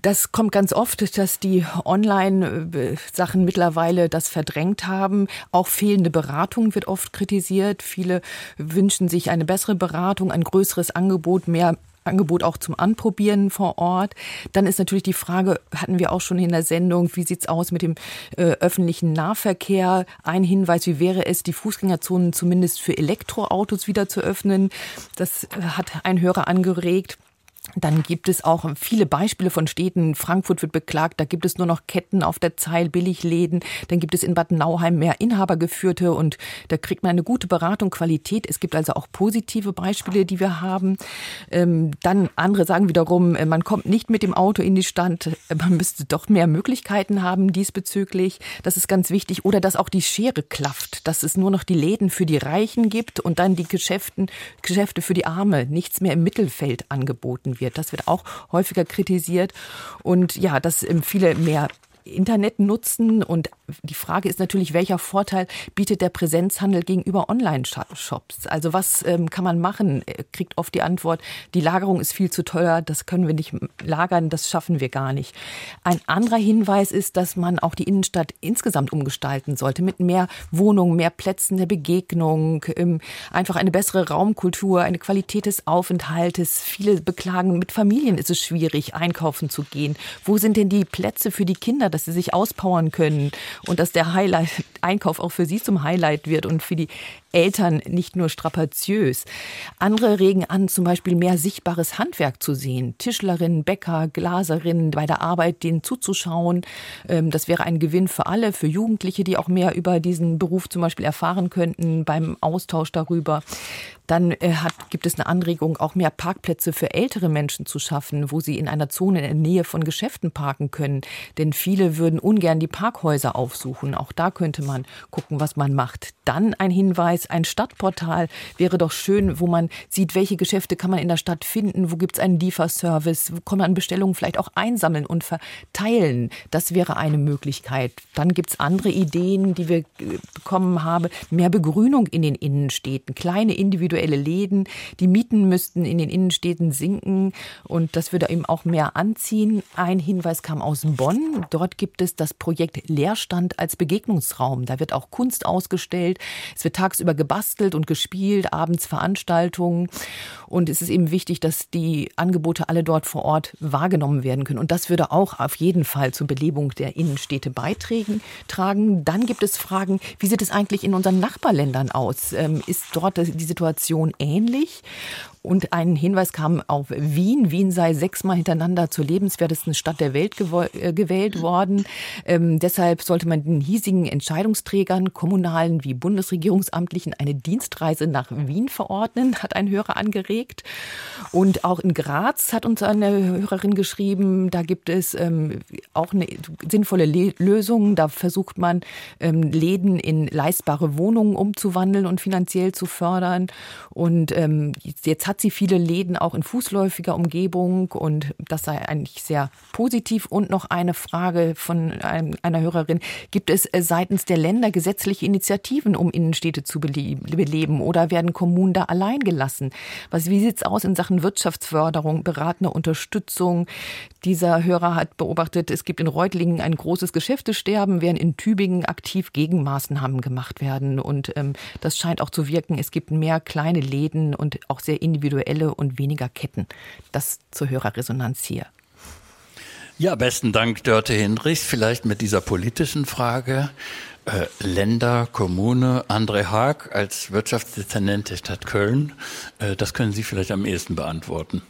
Das kommt ganz oft, dass die Online-Sachen mittlerweile das verdrängt haben. Auch fehlende Beratung wird oft kritisiert. Viele wünschen sich eine bessere Beratung, ein größeres Angebot, mehr Angebot auch zum Anprobieren vor Ort. Dann ist natürlich die Frage, hatten wir auch schon in der Sendung, wie sieht's aus mit dem äh, öffentlichen Nahverkehr? Ein Hinweis, wie wäre es, die Fußgängerzonen zumindest für Elektroautos wieder zu öffnen? Das äh, hat ein Hörer angeregt. Dann gibt es auch viele Beispiele von Städten. Frankfurt wird beklagt, da gibt es nur noch Ketten auf der Zeil, Billigläden. Dann gibt es in Bad Nauheim mehr Inhabergeführte und da kriegt man eine gute Beratung, Qualität. Es gibt also auch positive Beispiele, die wir haben. Ähm, dann andere sagen wiederum, äh, man kommt nicht mit dem Auto in die Stadt. Man müsste doch mehr Möglichkeiten haben diesbezüglich. Das ist ganz wichtig. Oder dass auch die Schere klafft, dass es nur noch die Läden für die Reichen gibt und dann die Geschäften, Geschäfte für die Arme, nichts mehr im Mittelfeld angeboten wird. Das wird auch häufiger kritisiert. Und ja, dass ähm, viele mehr Internet nutzen. Und die Frage ist natürlich, welcher Vorteil bietet der Präsenzhandel gegenüber Online-Shops? Also was ähm, kann man machen? Er kriegt oft die Antwort, die Lagerung ist viel zu teuer, das können wir nicht lagern, das schaffen wir gar nicht. Ein anderer Hinweis ist, dass man auch die Innenstadt insgesamt umgestalten sollte mit mehr Wohnungen, mehr Plätzen der Begegnung, ähm, einfach eine bessere Raumkultur, eine Qualität des Aufenthaltes. Viele beklagen, mit Familien ist es schwierig, einkaufen zu gehen. Wo sind denn die Plätze für die Kinder? Dass sie sich auspowern können und dass der Highlight-Einkauf auch für sie zum Highlight wird und für die Eltern nicht nur strapaziös. Andere regen an, zum Beispiel mehr sichtbares Handwerk zu sehen. Tischlerinnen, Bäcker, Glaserinnen bei der Arbeit, denen zuzuschauen. Ähm, das wäre ein Gewinn für alle, für Jugendliche, die auch mehr über diesen Beruf zum Beispiel erfahren könnten beim Austausch darüber. Dann äh, hat, gibt es eine Anregung, auch mehr Parkplätze für ältere Menschen zu schaffen, wo sie in einer Zone in der Nähe von Geschäften parken können. Denn viele würden ungern die Parkhäuser aufsuchen. Auch da könnte man gucken, was man macht. Dann ein Hinweis, ein Stadtportal wäre doch schön, wo man sieht, welche Geschäfte kann man in der Stadt finden, wo gibt es einen Lieferservice, wo kann man Bestellungen vielleicht auch einsammeln und verteilen. Das wäre eine Möglichkeit. Dann gibt es andere Ideen, die wir äh, bekommen haben. Mehr Begrünung in den Innenstädten, kleine individuelle Läden. Die Mieten müssten in den Innenstädten sinken und das würde eben auch mehr anziehen. Ein Hinweis kam aus Bonn. Dort gibt es das Projekt Leerstand als Begegnungsraum. Da wird auch Kunst ausgestellt. Es wird tagsüber gebastelt und gespielt, abends Veranstaltungen. Und es ist eben wichtig, dass die Angebote alle dort vor Ort wahrgenommen werden können. Und das würde auch auf jeden Fall zur Belebung der Innenstädte beitragen. Dann gibt es Fragen, wie sieht es eigentlich in unseren Nachbarländern aus? Ähm, ist dort die Situation Situation ähnlich. Und ein Hinweis kam auf Wien. Wien sei sechsmal hintereinander zur lebenswertesten Stadt der Welt äh, gewählt worden. Ähm, deshalb sollte man den hiesigen Entscheidungsträgern, kommunalen wie bundesregierungsamtlichen, eine Dienstreise nach Wien verordnen, hat ein Hörer angeregt. Und auch in Graz hat uns eine Hörerin geschrieben, da gibt es ähm, auch eine sinnvolle Le Lösung. Da versucht man, ähm, Läden in leistbare Wohnungen umzuwandeln und finanziell zu fördern. Und ähm, jetzt hat sie viele Läden auch in fußläufiger Umgebung und das sei eigentlich sehr positiv. Und noch eine Frage von einem, einer Hörerin. Gibt es äh, seitens der Länder gesetzliche Initiativen, um Innenstädte zu beleben oder werden Kommunen da allein gelassen? Was, wie sieht es aus in Sachen Wirtschaftsförderung, beratende Unterstützung? Dieser Hörer hat beobachtet, es gibt in Reutlingen ein großes Geschäftesterben, während in Tübingen aktiv Gegenmaßnahmen gemacht werden. Und ähm, das scheint auch zu wirken. Es gibt mehr kleine Läden und auch sehr individuelle individuelle und weniger Ketten. Das zur Hörerresonanz hier. Ja, besten Dank, Dörte Hinrichs. Vielleicht mit dieser politischen Frage. Äh, Länder, Kommune, André Haag als Wirtschaftsdezernent der Stadt Köln. Äh, das können Sie vielleicht am ehesten beantworten.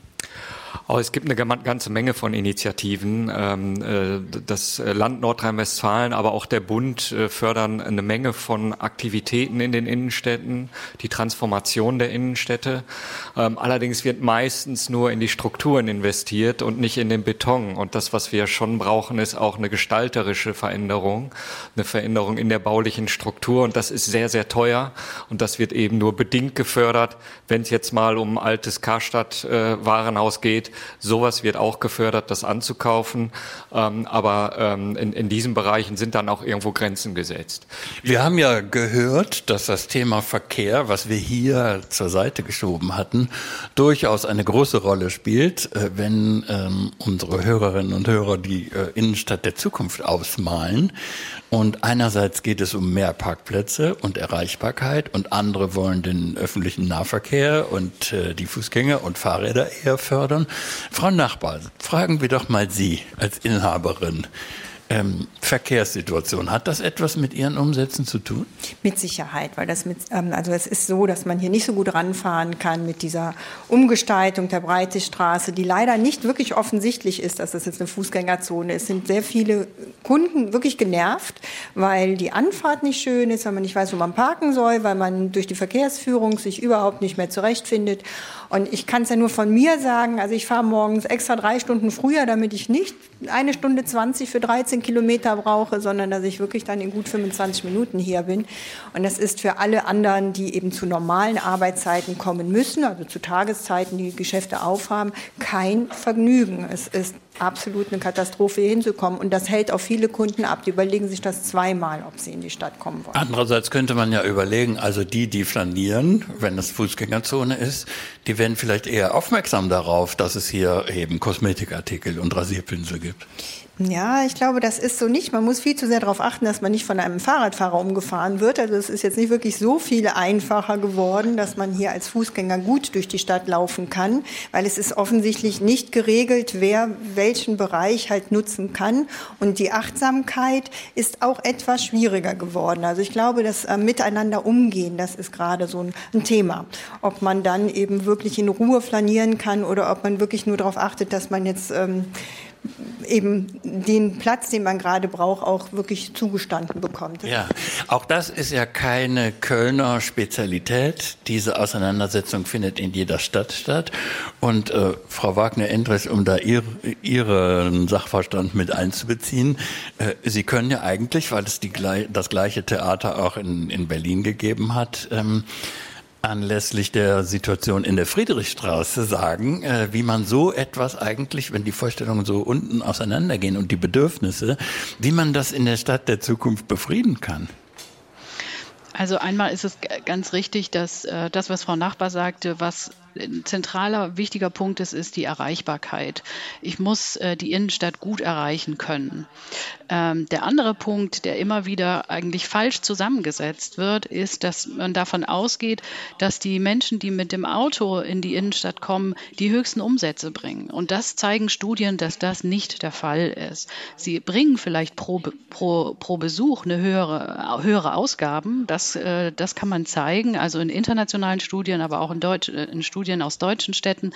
Oh, es gibt eine ganze Menge von Initiativen. Ähm, äh, das Land Nordrhein-Westfalen, aber auch der Bund äh, fördern eine Menge von Aktivitäten in den Innenstädten, die Transformation der Innenstädte. Ähm, allerdings wird meistens nur in die Strukturen investiert und nicht in den Beton. Und das, was wir schon brauchen, ist auch eine gestalterische Veränderung, eine Veränderung in der baulichen Struktur. Und das ist sehr, sehr teuer. Und das wird eben nur bedingt gefördert, wenn es jetzt mal um altes Karstadt-Warenhaus äh, geht geht. Sowas wird auch gefördert, das anzukaufen. Ähm, aber ähm, in, in diesen Bereichen sind dann auch irgendwo Grenzen gesetzt. Wir haben ja gehört, dass das Thema Verkehr, was wir hier zur Seite geschoben hatten, durchaus eine große Rolle spielt, äh, wenn ähm, unsere Hörerinnen und Hörer die äh, Innenstadt der Zukunft ausmalen. Und einerseits geht es um mehr Parkplätze und Erreichbarkeit und andere wollen den öffentlichen Nahverkehr und äh, die Fußgänger und Fahrräder eher fördern. Frau Nachbar, fragen wir doch mal Sie als Inhaberin ähm, Verkehrssituation. Hat das etwas mit Ihren Umsätzen zu tun? Mit Sicherheit, weil das mit, ähm, also es ist so, dass man hier nicht so gut ranfahren kann mit dieser Umgestaltung der Breitestraße, die leider nicht wirklich offensichtlich ist, dass das jetzt eine Fußgängerzone ist. Es sind sehr viele Kunden wirklich genervt, weil die Anfahrt nicht schön ist, weil man nicht weiß, wo man parken soll, weil man durch die Verkehrsführung sich überhaupt nicht mehr zurechtfindet. Und ich kann es ja nur von mir sagen, also ich fahre morgens extra drei Stunden früher, damit ich nicht eine Stunde 20 für 13 15 Kilometer brauche, sondern dass ich wirklich dann in gut 25 Minuten hier bin. Und das ist für alle anderen, die eben zu normalen Arbeitszeiten kommen müssen, also zu Tageszeiten, die Geschäfte aufhaben, kein Vergnügen. Es ist absolut eine Katastrophe, hinzukommen. Und das hält auch viele Kunden ab. Die überlegen sich das zweimal, ob sie in die Stadt kommen wollen. Andererseits könnte man ja überlegen, also die, die flanieren, wenn es Fußgängerzone ist, die werden vielleicht eher aufmerksam darauf, dass es hier eben Kosmetikartikel und Rasierpinsel gibt. Ja, ich glaube, das ist so nicht. Man muss viel zu sehr darauf achten, dass man nicht von einem Fahrradfahrer umgefahren wird. Also es ist jetzt nicht wirklich so viel einfacher geworden, dass man hier als Fußgänger gut durch die Stadt laufen kann, weil es ist offensichtlich nicht geregelt, wer welchen Bereich halt nutzen kann. Und die Achtsamkeit ist auch etwas schwieriger geworden. Also ich glaube, das äh, Miteinander umgehen, das ist gerade so ein, ein Thema. Ob man dann eben wirklich in Ruhe flanieren kann oder ob man wirklich nur darauf achtet, dass man jetzt ähm, eben den Platz, den man gerade braucht, auch wirklich zugestanden bekommt. Ja, auch das ist ja keine Kölner Spezialität. Diese Auseinandersetzung findet in jeder Stadt statt. Und äh, Frau Wagner-Endres, um da ihr, Ihren Sachverstand mit einzubeziehen, äh, Sie können ja eigentlich, weil es die, das gleiche Theater auch in, in Berlin gegeben hat, ähm, anlässlich der Situation in der Friedrichstraße sagen, äh, wie man so etwas eigentlich, wenn die Vorstellungen so unten auseinandergehen und die Bedürfnisse, wie man das in der Stadt der Zukunft befrieden kann. Also einmal ist es ganz richtig, dass äh, das, was Frau Nachbar sagte, was ein zentraler, wichtiger Punkt ist, ist die Erreichbarkeit. Ich muss äh, die Innenstadt gut erreichen können. Ähm, der andere Punkt, der immer wieder eigentlich falsch zusammengesetzt wird, ist, dass man davon ausgeht, dass die Menschen, die mit dem Auto in die Innenstadt kommen, die höchsten Umsätze bringen. Und das zeigen Studien, dass das nicht der Fall ist. Sie bringen vielleicht pro, pro, pro Besuch eine höhere, höhere Ausgaben. Das, äh, das kann man zeigen, also in internationalen Studien, aber auch in, Deutsch, äh, in Studien Studien aus deutschen Städten.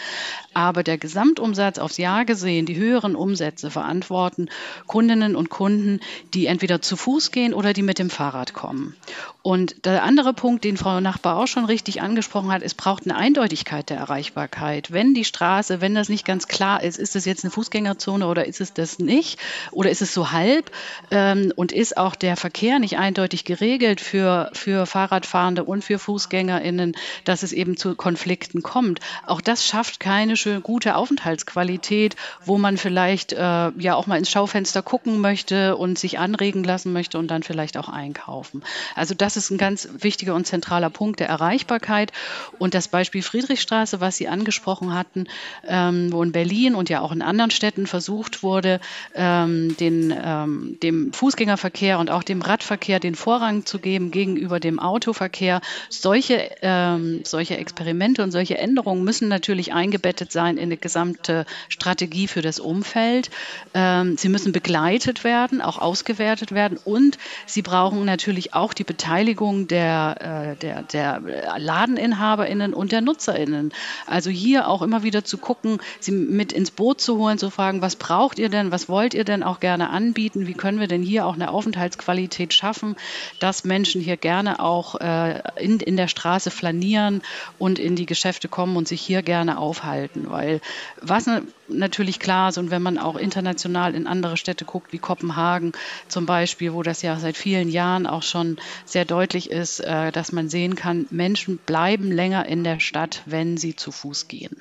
Aber der Gesamtumsatz aufs Jahr gesehen, die höheren Umsätze verantworten Kundinnen und Kunden, die entweder zu Fuß gehen oder die mit dem Fahrrad kommen. Und der andere Punkt, den Frau Nachbar auch schon richtig angesprochen hat, es braucht eine Eindeutigkeit der Erreichbarkeit. Wenn die Straße, wenn das nicht ganz klar ist, ist es jetzt eine Fußgängerzone oder ist es das nicht? Oder ist es so halb? Ähm, und ist auch der Verkehr nicht eindeutig geregelt für, für Fahrradfahrende und für FußgängerInnen, dass es eben zu Konflikten kommt? Kommt. Auch das schafft keine schön gute Aufenthaltsqualität, wo man vielleicht äh, ja auch mal ins Schaufenster gucken möchte und sich anregen lassen möchte und dann vielleicht auch einkaufen. Also das ist ein ganz wichtiger und zentraler Punkt der Erreichbarkeit. Und das Beispiel Friedrichstraße, was Sie angesprochen hatten, ähm, wo in Berlin und ja auch in anderen Städten versucht wurde, ähm, den, ähm, dem Fußgängerverkehr und auch dem Radverkehr den Vorrang zu geben gegenüber dem Autoverkehr. Solche, ähm, solche Experimente und solche Änderungen müssen natürlich eingebettet sein in eine gesamte Strategie für das Umfeld. Ähm, sie müssen begleitet werden, auch ausgewertet werden und sie brauchen natürlich auch die Beteiligung der, äh, der, der Ladeninhaberinnen und der Nutzerinnen. Also hier auch immer wieder zu gucken, sie mit ins Boot zu holen, zu fragen, was braucht ihr denn, was wollt ihr denn auch gerne anbieten, wie können wir denn hier auch eine Aufenthaltsqualität schaffen, dass Menschen hier gerne auch äh, in, in der Straße flanieren und in die Geschäfte kommen und sich hier gerne aufhalten. Weil was natürlich klar ist und wenn man auch international in andere Städte guckt, wie Kopenhagen zum Beispiel, wo das ja seit vielen Jahren auch schon sehr deutlich ist, äh, dass man sehen kann, Menschen bleiben länger in der Stadt, wenn sie zu Fuß gehen.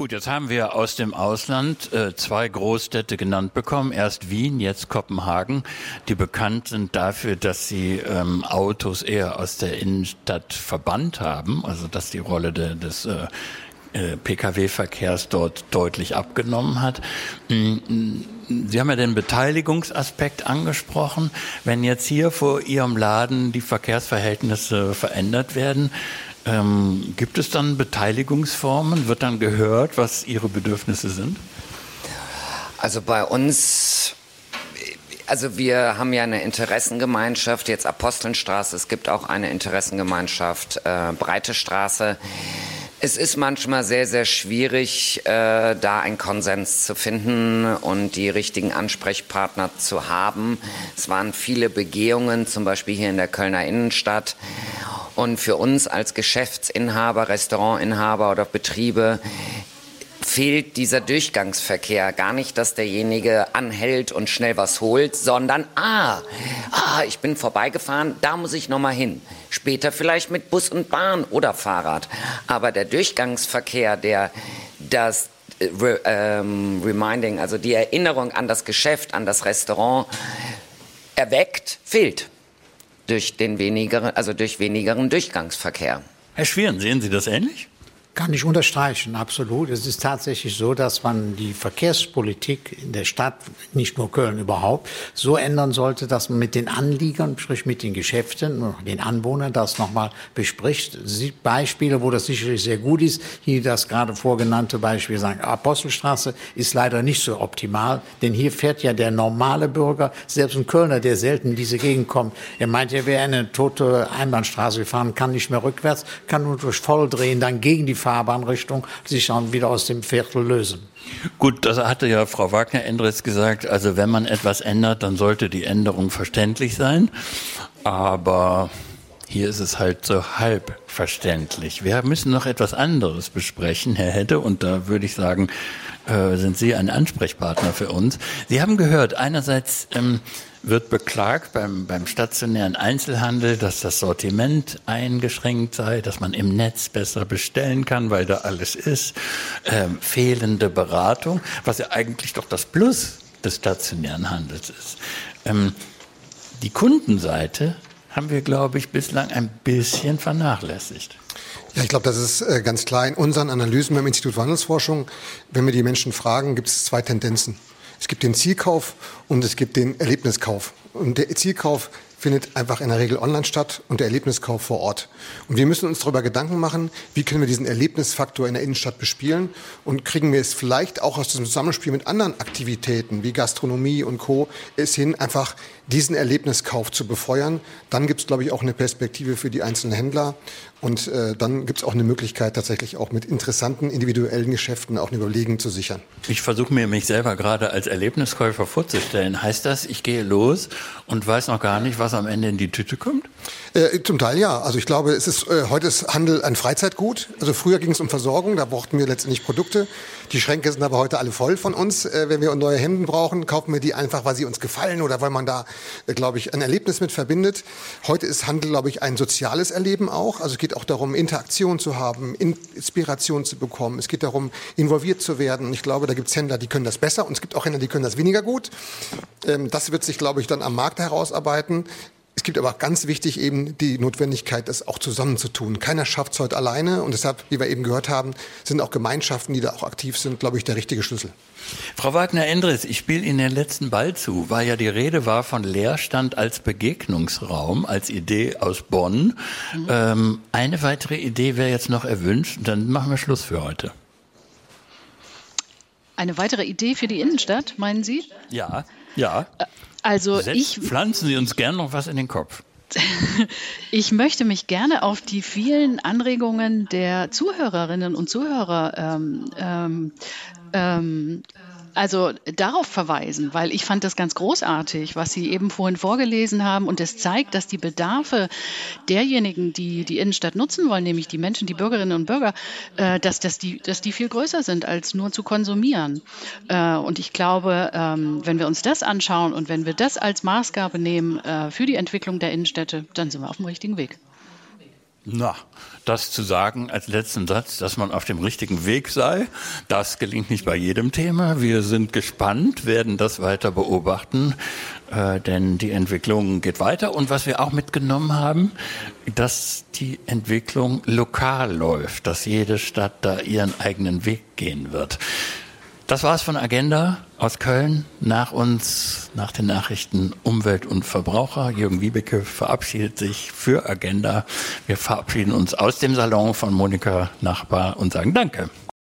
Gut, jetzt haben wir aus dem Ausland äh, zwei Großstädte genannt bekommen. Erst Wien, jetzt Kopenhagen, die bekannt sind dafür, dass sie ähm, Autos eher aus der Innenstadt verbannt haben, also dass die Rolle de, des äh, äh Pkw-Verkehrs dort deutlich abgenommen hat. Mm, Sie haben ja den Beteiligungsaspekt angesprochen. Wenn jetzt hier vor Ihrem Laden die Verkehrsverhältnisse verändert werden, ähm, gibt es dann Beteiligungsformen? Wird dann gehört, was Ihre Bedürfnisse sind? Also bei uns also wir haben ja eine Interessengemeinschaft, jetzt Apostelnstraße, es gibt auch eine Interessengemeinschaft äh, Breite Straße. Es ist manchmal sehr, sehr schwierig, äh, da einen Konsens zu finden und die richtigen Ansprechpartner zu haben. Es waren viele Begehungen, zum Beispiel hier in der Kölner Innenstadt. Und für uns als Geschäftsinhaber, Restaurantinhaber oder Betriebe fehlt dieser Durchgangsverkehr. Gar nicht, dass derjenige anhält und schnell was holt, sondern, ah, ah, ich bin vorbeigefahren, da muss ich nochmal hin. Später vielleicht mit Bus und Bahn oder Fahrrad. Aber der Durchgangsverkehr, der das äh, Re, ähm, Reminding, also die Erinnerung an das Geschäft, an das Restaurant erweckt, fehlt durch den wenigeren, also durch wenigeren Durchgangsverkehr. Herr Schweren, sehen Sie das ähnlich? Kann ich unterstreichen, absolut. Es ist tatsächlich so, dass man die Verkehrspolitik in der Stadt, nicht nur Köln überhaupt, so ändern sollte, dass man mit den Anliegern, sprich mit den Geschäften, den Anwohnern das nochmal bespricht. Sieht Beispiele, wo das sicherlich sehr gut ist. Hier das gerade vorgenannte Beispiel sagen, Apostelstraße ist leider nicht so optimal, denn hier fährt ja der normale Bürger, selbst ein Kölner, der selten in diese Gegend kommt. Er meint, er wäre eine tote Einbahnstraße gefahren, kann nicht mehr rückwärts, kann nur durch Volldrehen dann gegen die Fahrbahnrichtung sich dann wieder aus dem Viertel lösen. Gut, das hatte ja Frau Wagner-Endres gesagt. Also wenn man etwas ändert, dann sollte die Änderung verständlich sein. Aber hier ist es halt so halb verständlich. Wir müssen noch etwas anderes besprechen, Herr Hedde, und da würde ich sagen, äh, sind Sie ein Ansprechpartner für uns. Sie haben gehört, einerseits ähm, wird beklagt beim, beim stationären Einzelhandel, dass das Sortiment eingeschränkt sei, dass man im Netz besser bestellen kann, weil da alles ist. Ähm, fehlende Beratung, was ja eigentlich doch das Plus des stationären Handels ist. Ähm, die Kundenseite haben wir, glaube ich, bislang ein bisschen vernachlässigt. Ja, ich glaube, das ist äh, ganz klar. In unseren Analysen beim Institut für Handelsforschung, wenn wir die Menschen fragen, gibt es zwei Tendenzen. Es gibt den Zielkauf und es gibt den Erlebniskauf. Und der Zielkauf findet einfach in der Regel online statt und der Erlebniskauf vor Ort. Und wir müssen uns darüber Gedanken machen, wie können wir diesen Erlebnisfaktor in der Innenstadt bespielen und kriegen wir es vielleicht auch aus dem Zusammenspiel mit anderen Aktivitäten wie Gastronomie und Co. es hin, einfach diesen Erlebniskauf zu befeuern. Dann gibt es, glaube ich, auch eine Perspektive für die einzelnen Händler und äh, dann gibt es auch eine Möglichkeit, tatsächlich auch mit interessanten individuellen Geschäften auch eine Überlegung zu sichern. Ich versuche mir mich selber gerade als Erlebniskäufer vorzustellen. Heißt das, ich gehe los und weiß noch gar nicht, was am Ende in die Tüte kommt? Äh, zum Teil ja. Also ich glaube, es ist äh, heute ist Handel ein Freizeitgut. Also früher ging es um Versorgung, da brauchten wir letztendlich Produkte. Die Schränke sind aber heute alle voll von uns. Äh, wenn wir neue Hemden brauchen, kaufen wir die einfach, weil sie uns gefallen oder weil man da, äh, glaube ich, ein Erlebnis mit verbindet. Heute ist Handel, glaube ich, ein soziales Erleben auch. Also es geht auch darum, Interaktion zu haben, Inspiration zu bekommen. Es geht darum, involviert zu werden. Ich glaube, da gibt es Händler, die können das besser und es gibt auch Händler, die können das weniger gut. Ähm, das wird sich, glaube ich, dann am Markt herausarbeiten. Es gibt aber ganz wichtig eben die Notwendigkeit, das auch zusammenzutun. Keiner schafft es heute alleine und deshalb, wie wir eben gehört haben, sind auch Gemeinschaften, die da auch aktiv sind, glaube ich, der richtige Schlüssel. Frau Wagner-Endres, ich spiele Ihnen den letzten Ball zu, weil ja die Rede war von Leerstand als Begegnungsraum, als Idee aus Bonn. Mhm. Ähm, eine weitere Idee wäre jetzt noch erwünscht und dann machen wir Schluss für heute. Eine weitere Idee für die Innenstadt, meinen Sie? Ja, ja. Äh, also Setz, ich pflanzen Sie uns gern noch was in den Kopf. [LAUGHS] Ich möchte mich gerne auf die vielen Anregungen der Zuhörerinnen und Zuhörer ähm, ähm, ähm, also darauf verweisen, weil ich fand das ganz großartig, was Sie eben vorhin vorgelesen haben und es zeigt, dass die Bedarfe derjenigen, die die Innenstadt nutzen wollen, nämlich die Menschen, die Bürgerinnen und Bürger, äh, dass, dass, die, dass die viel größer sind, als nur zu konsumieren. Äh, und ich glaube, ähm, wenn wir uns das anschauen und wenn wir das als Maßgabe nehmen äh, für die Entwicklung der Innenstädte, dann sind wir auf dem richtigen Weg. Na, das zu sagen als letzten Satz, dass man auf dem richtigen Weg sei, das gelingt nicht bei jedem Thema. Wir sind gespannt, werden das weiter beobachten, äh, denn die Entwicklung geht weiter. Und was wir auch mitgenommen haben, dass die Entwicklung lokal läuft, dass jede Stadt da ihren eigenen Weg gehen wird. Das war's von Agenda aus Köln. Nach uns, nach den Nachrichten Umwelt und Verbraucher. Jürgen Wiebeke verabschiedet sich für Agenda. Wir verabschieden uns aus dem Salon von Monika Nachbar und sagen Danke.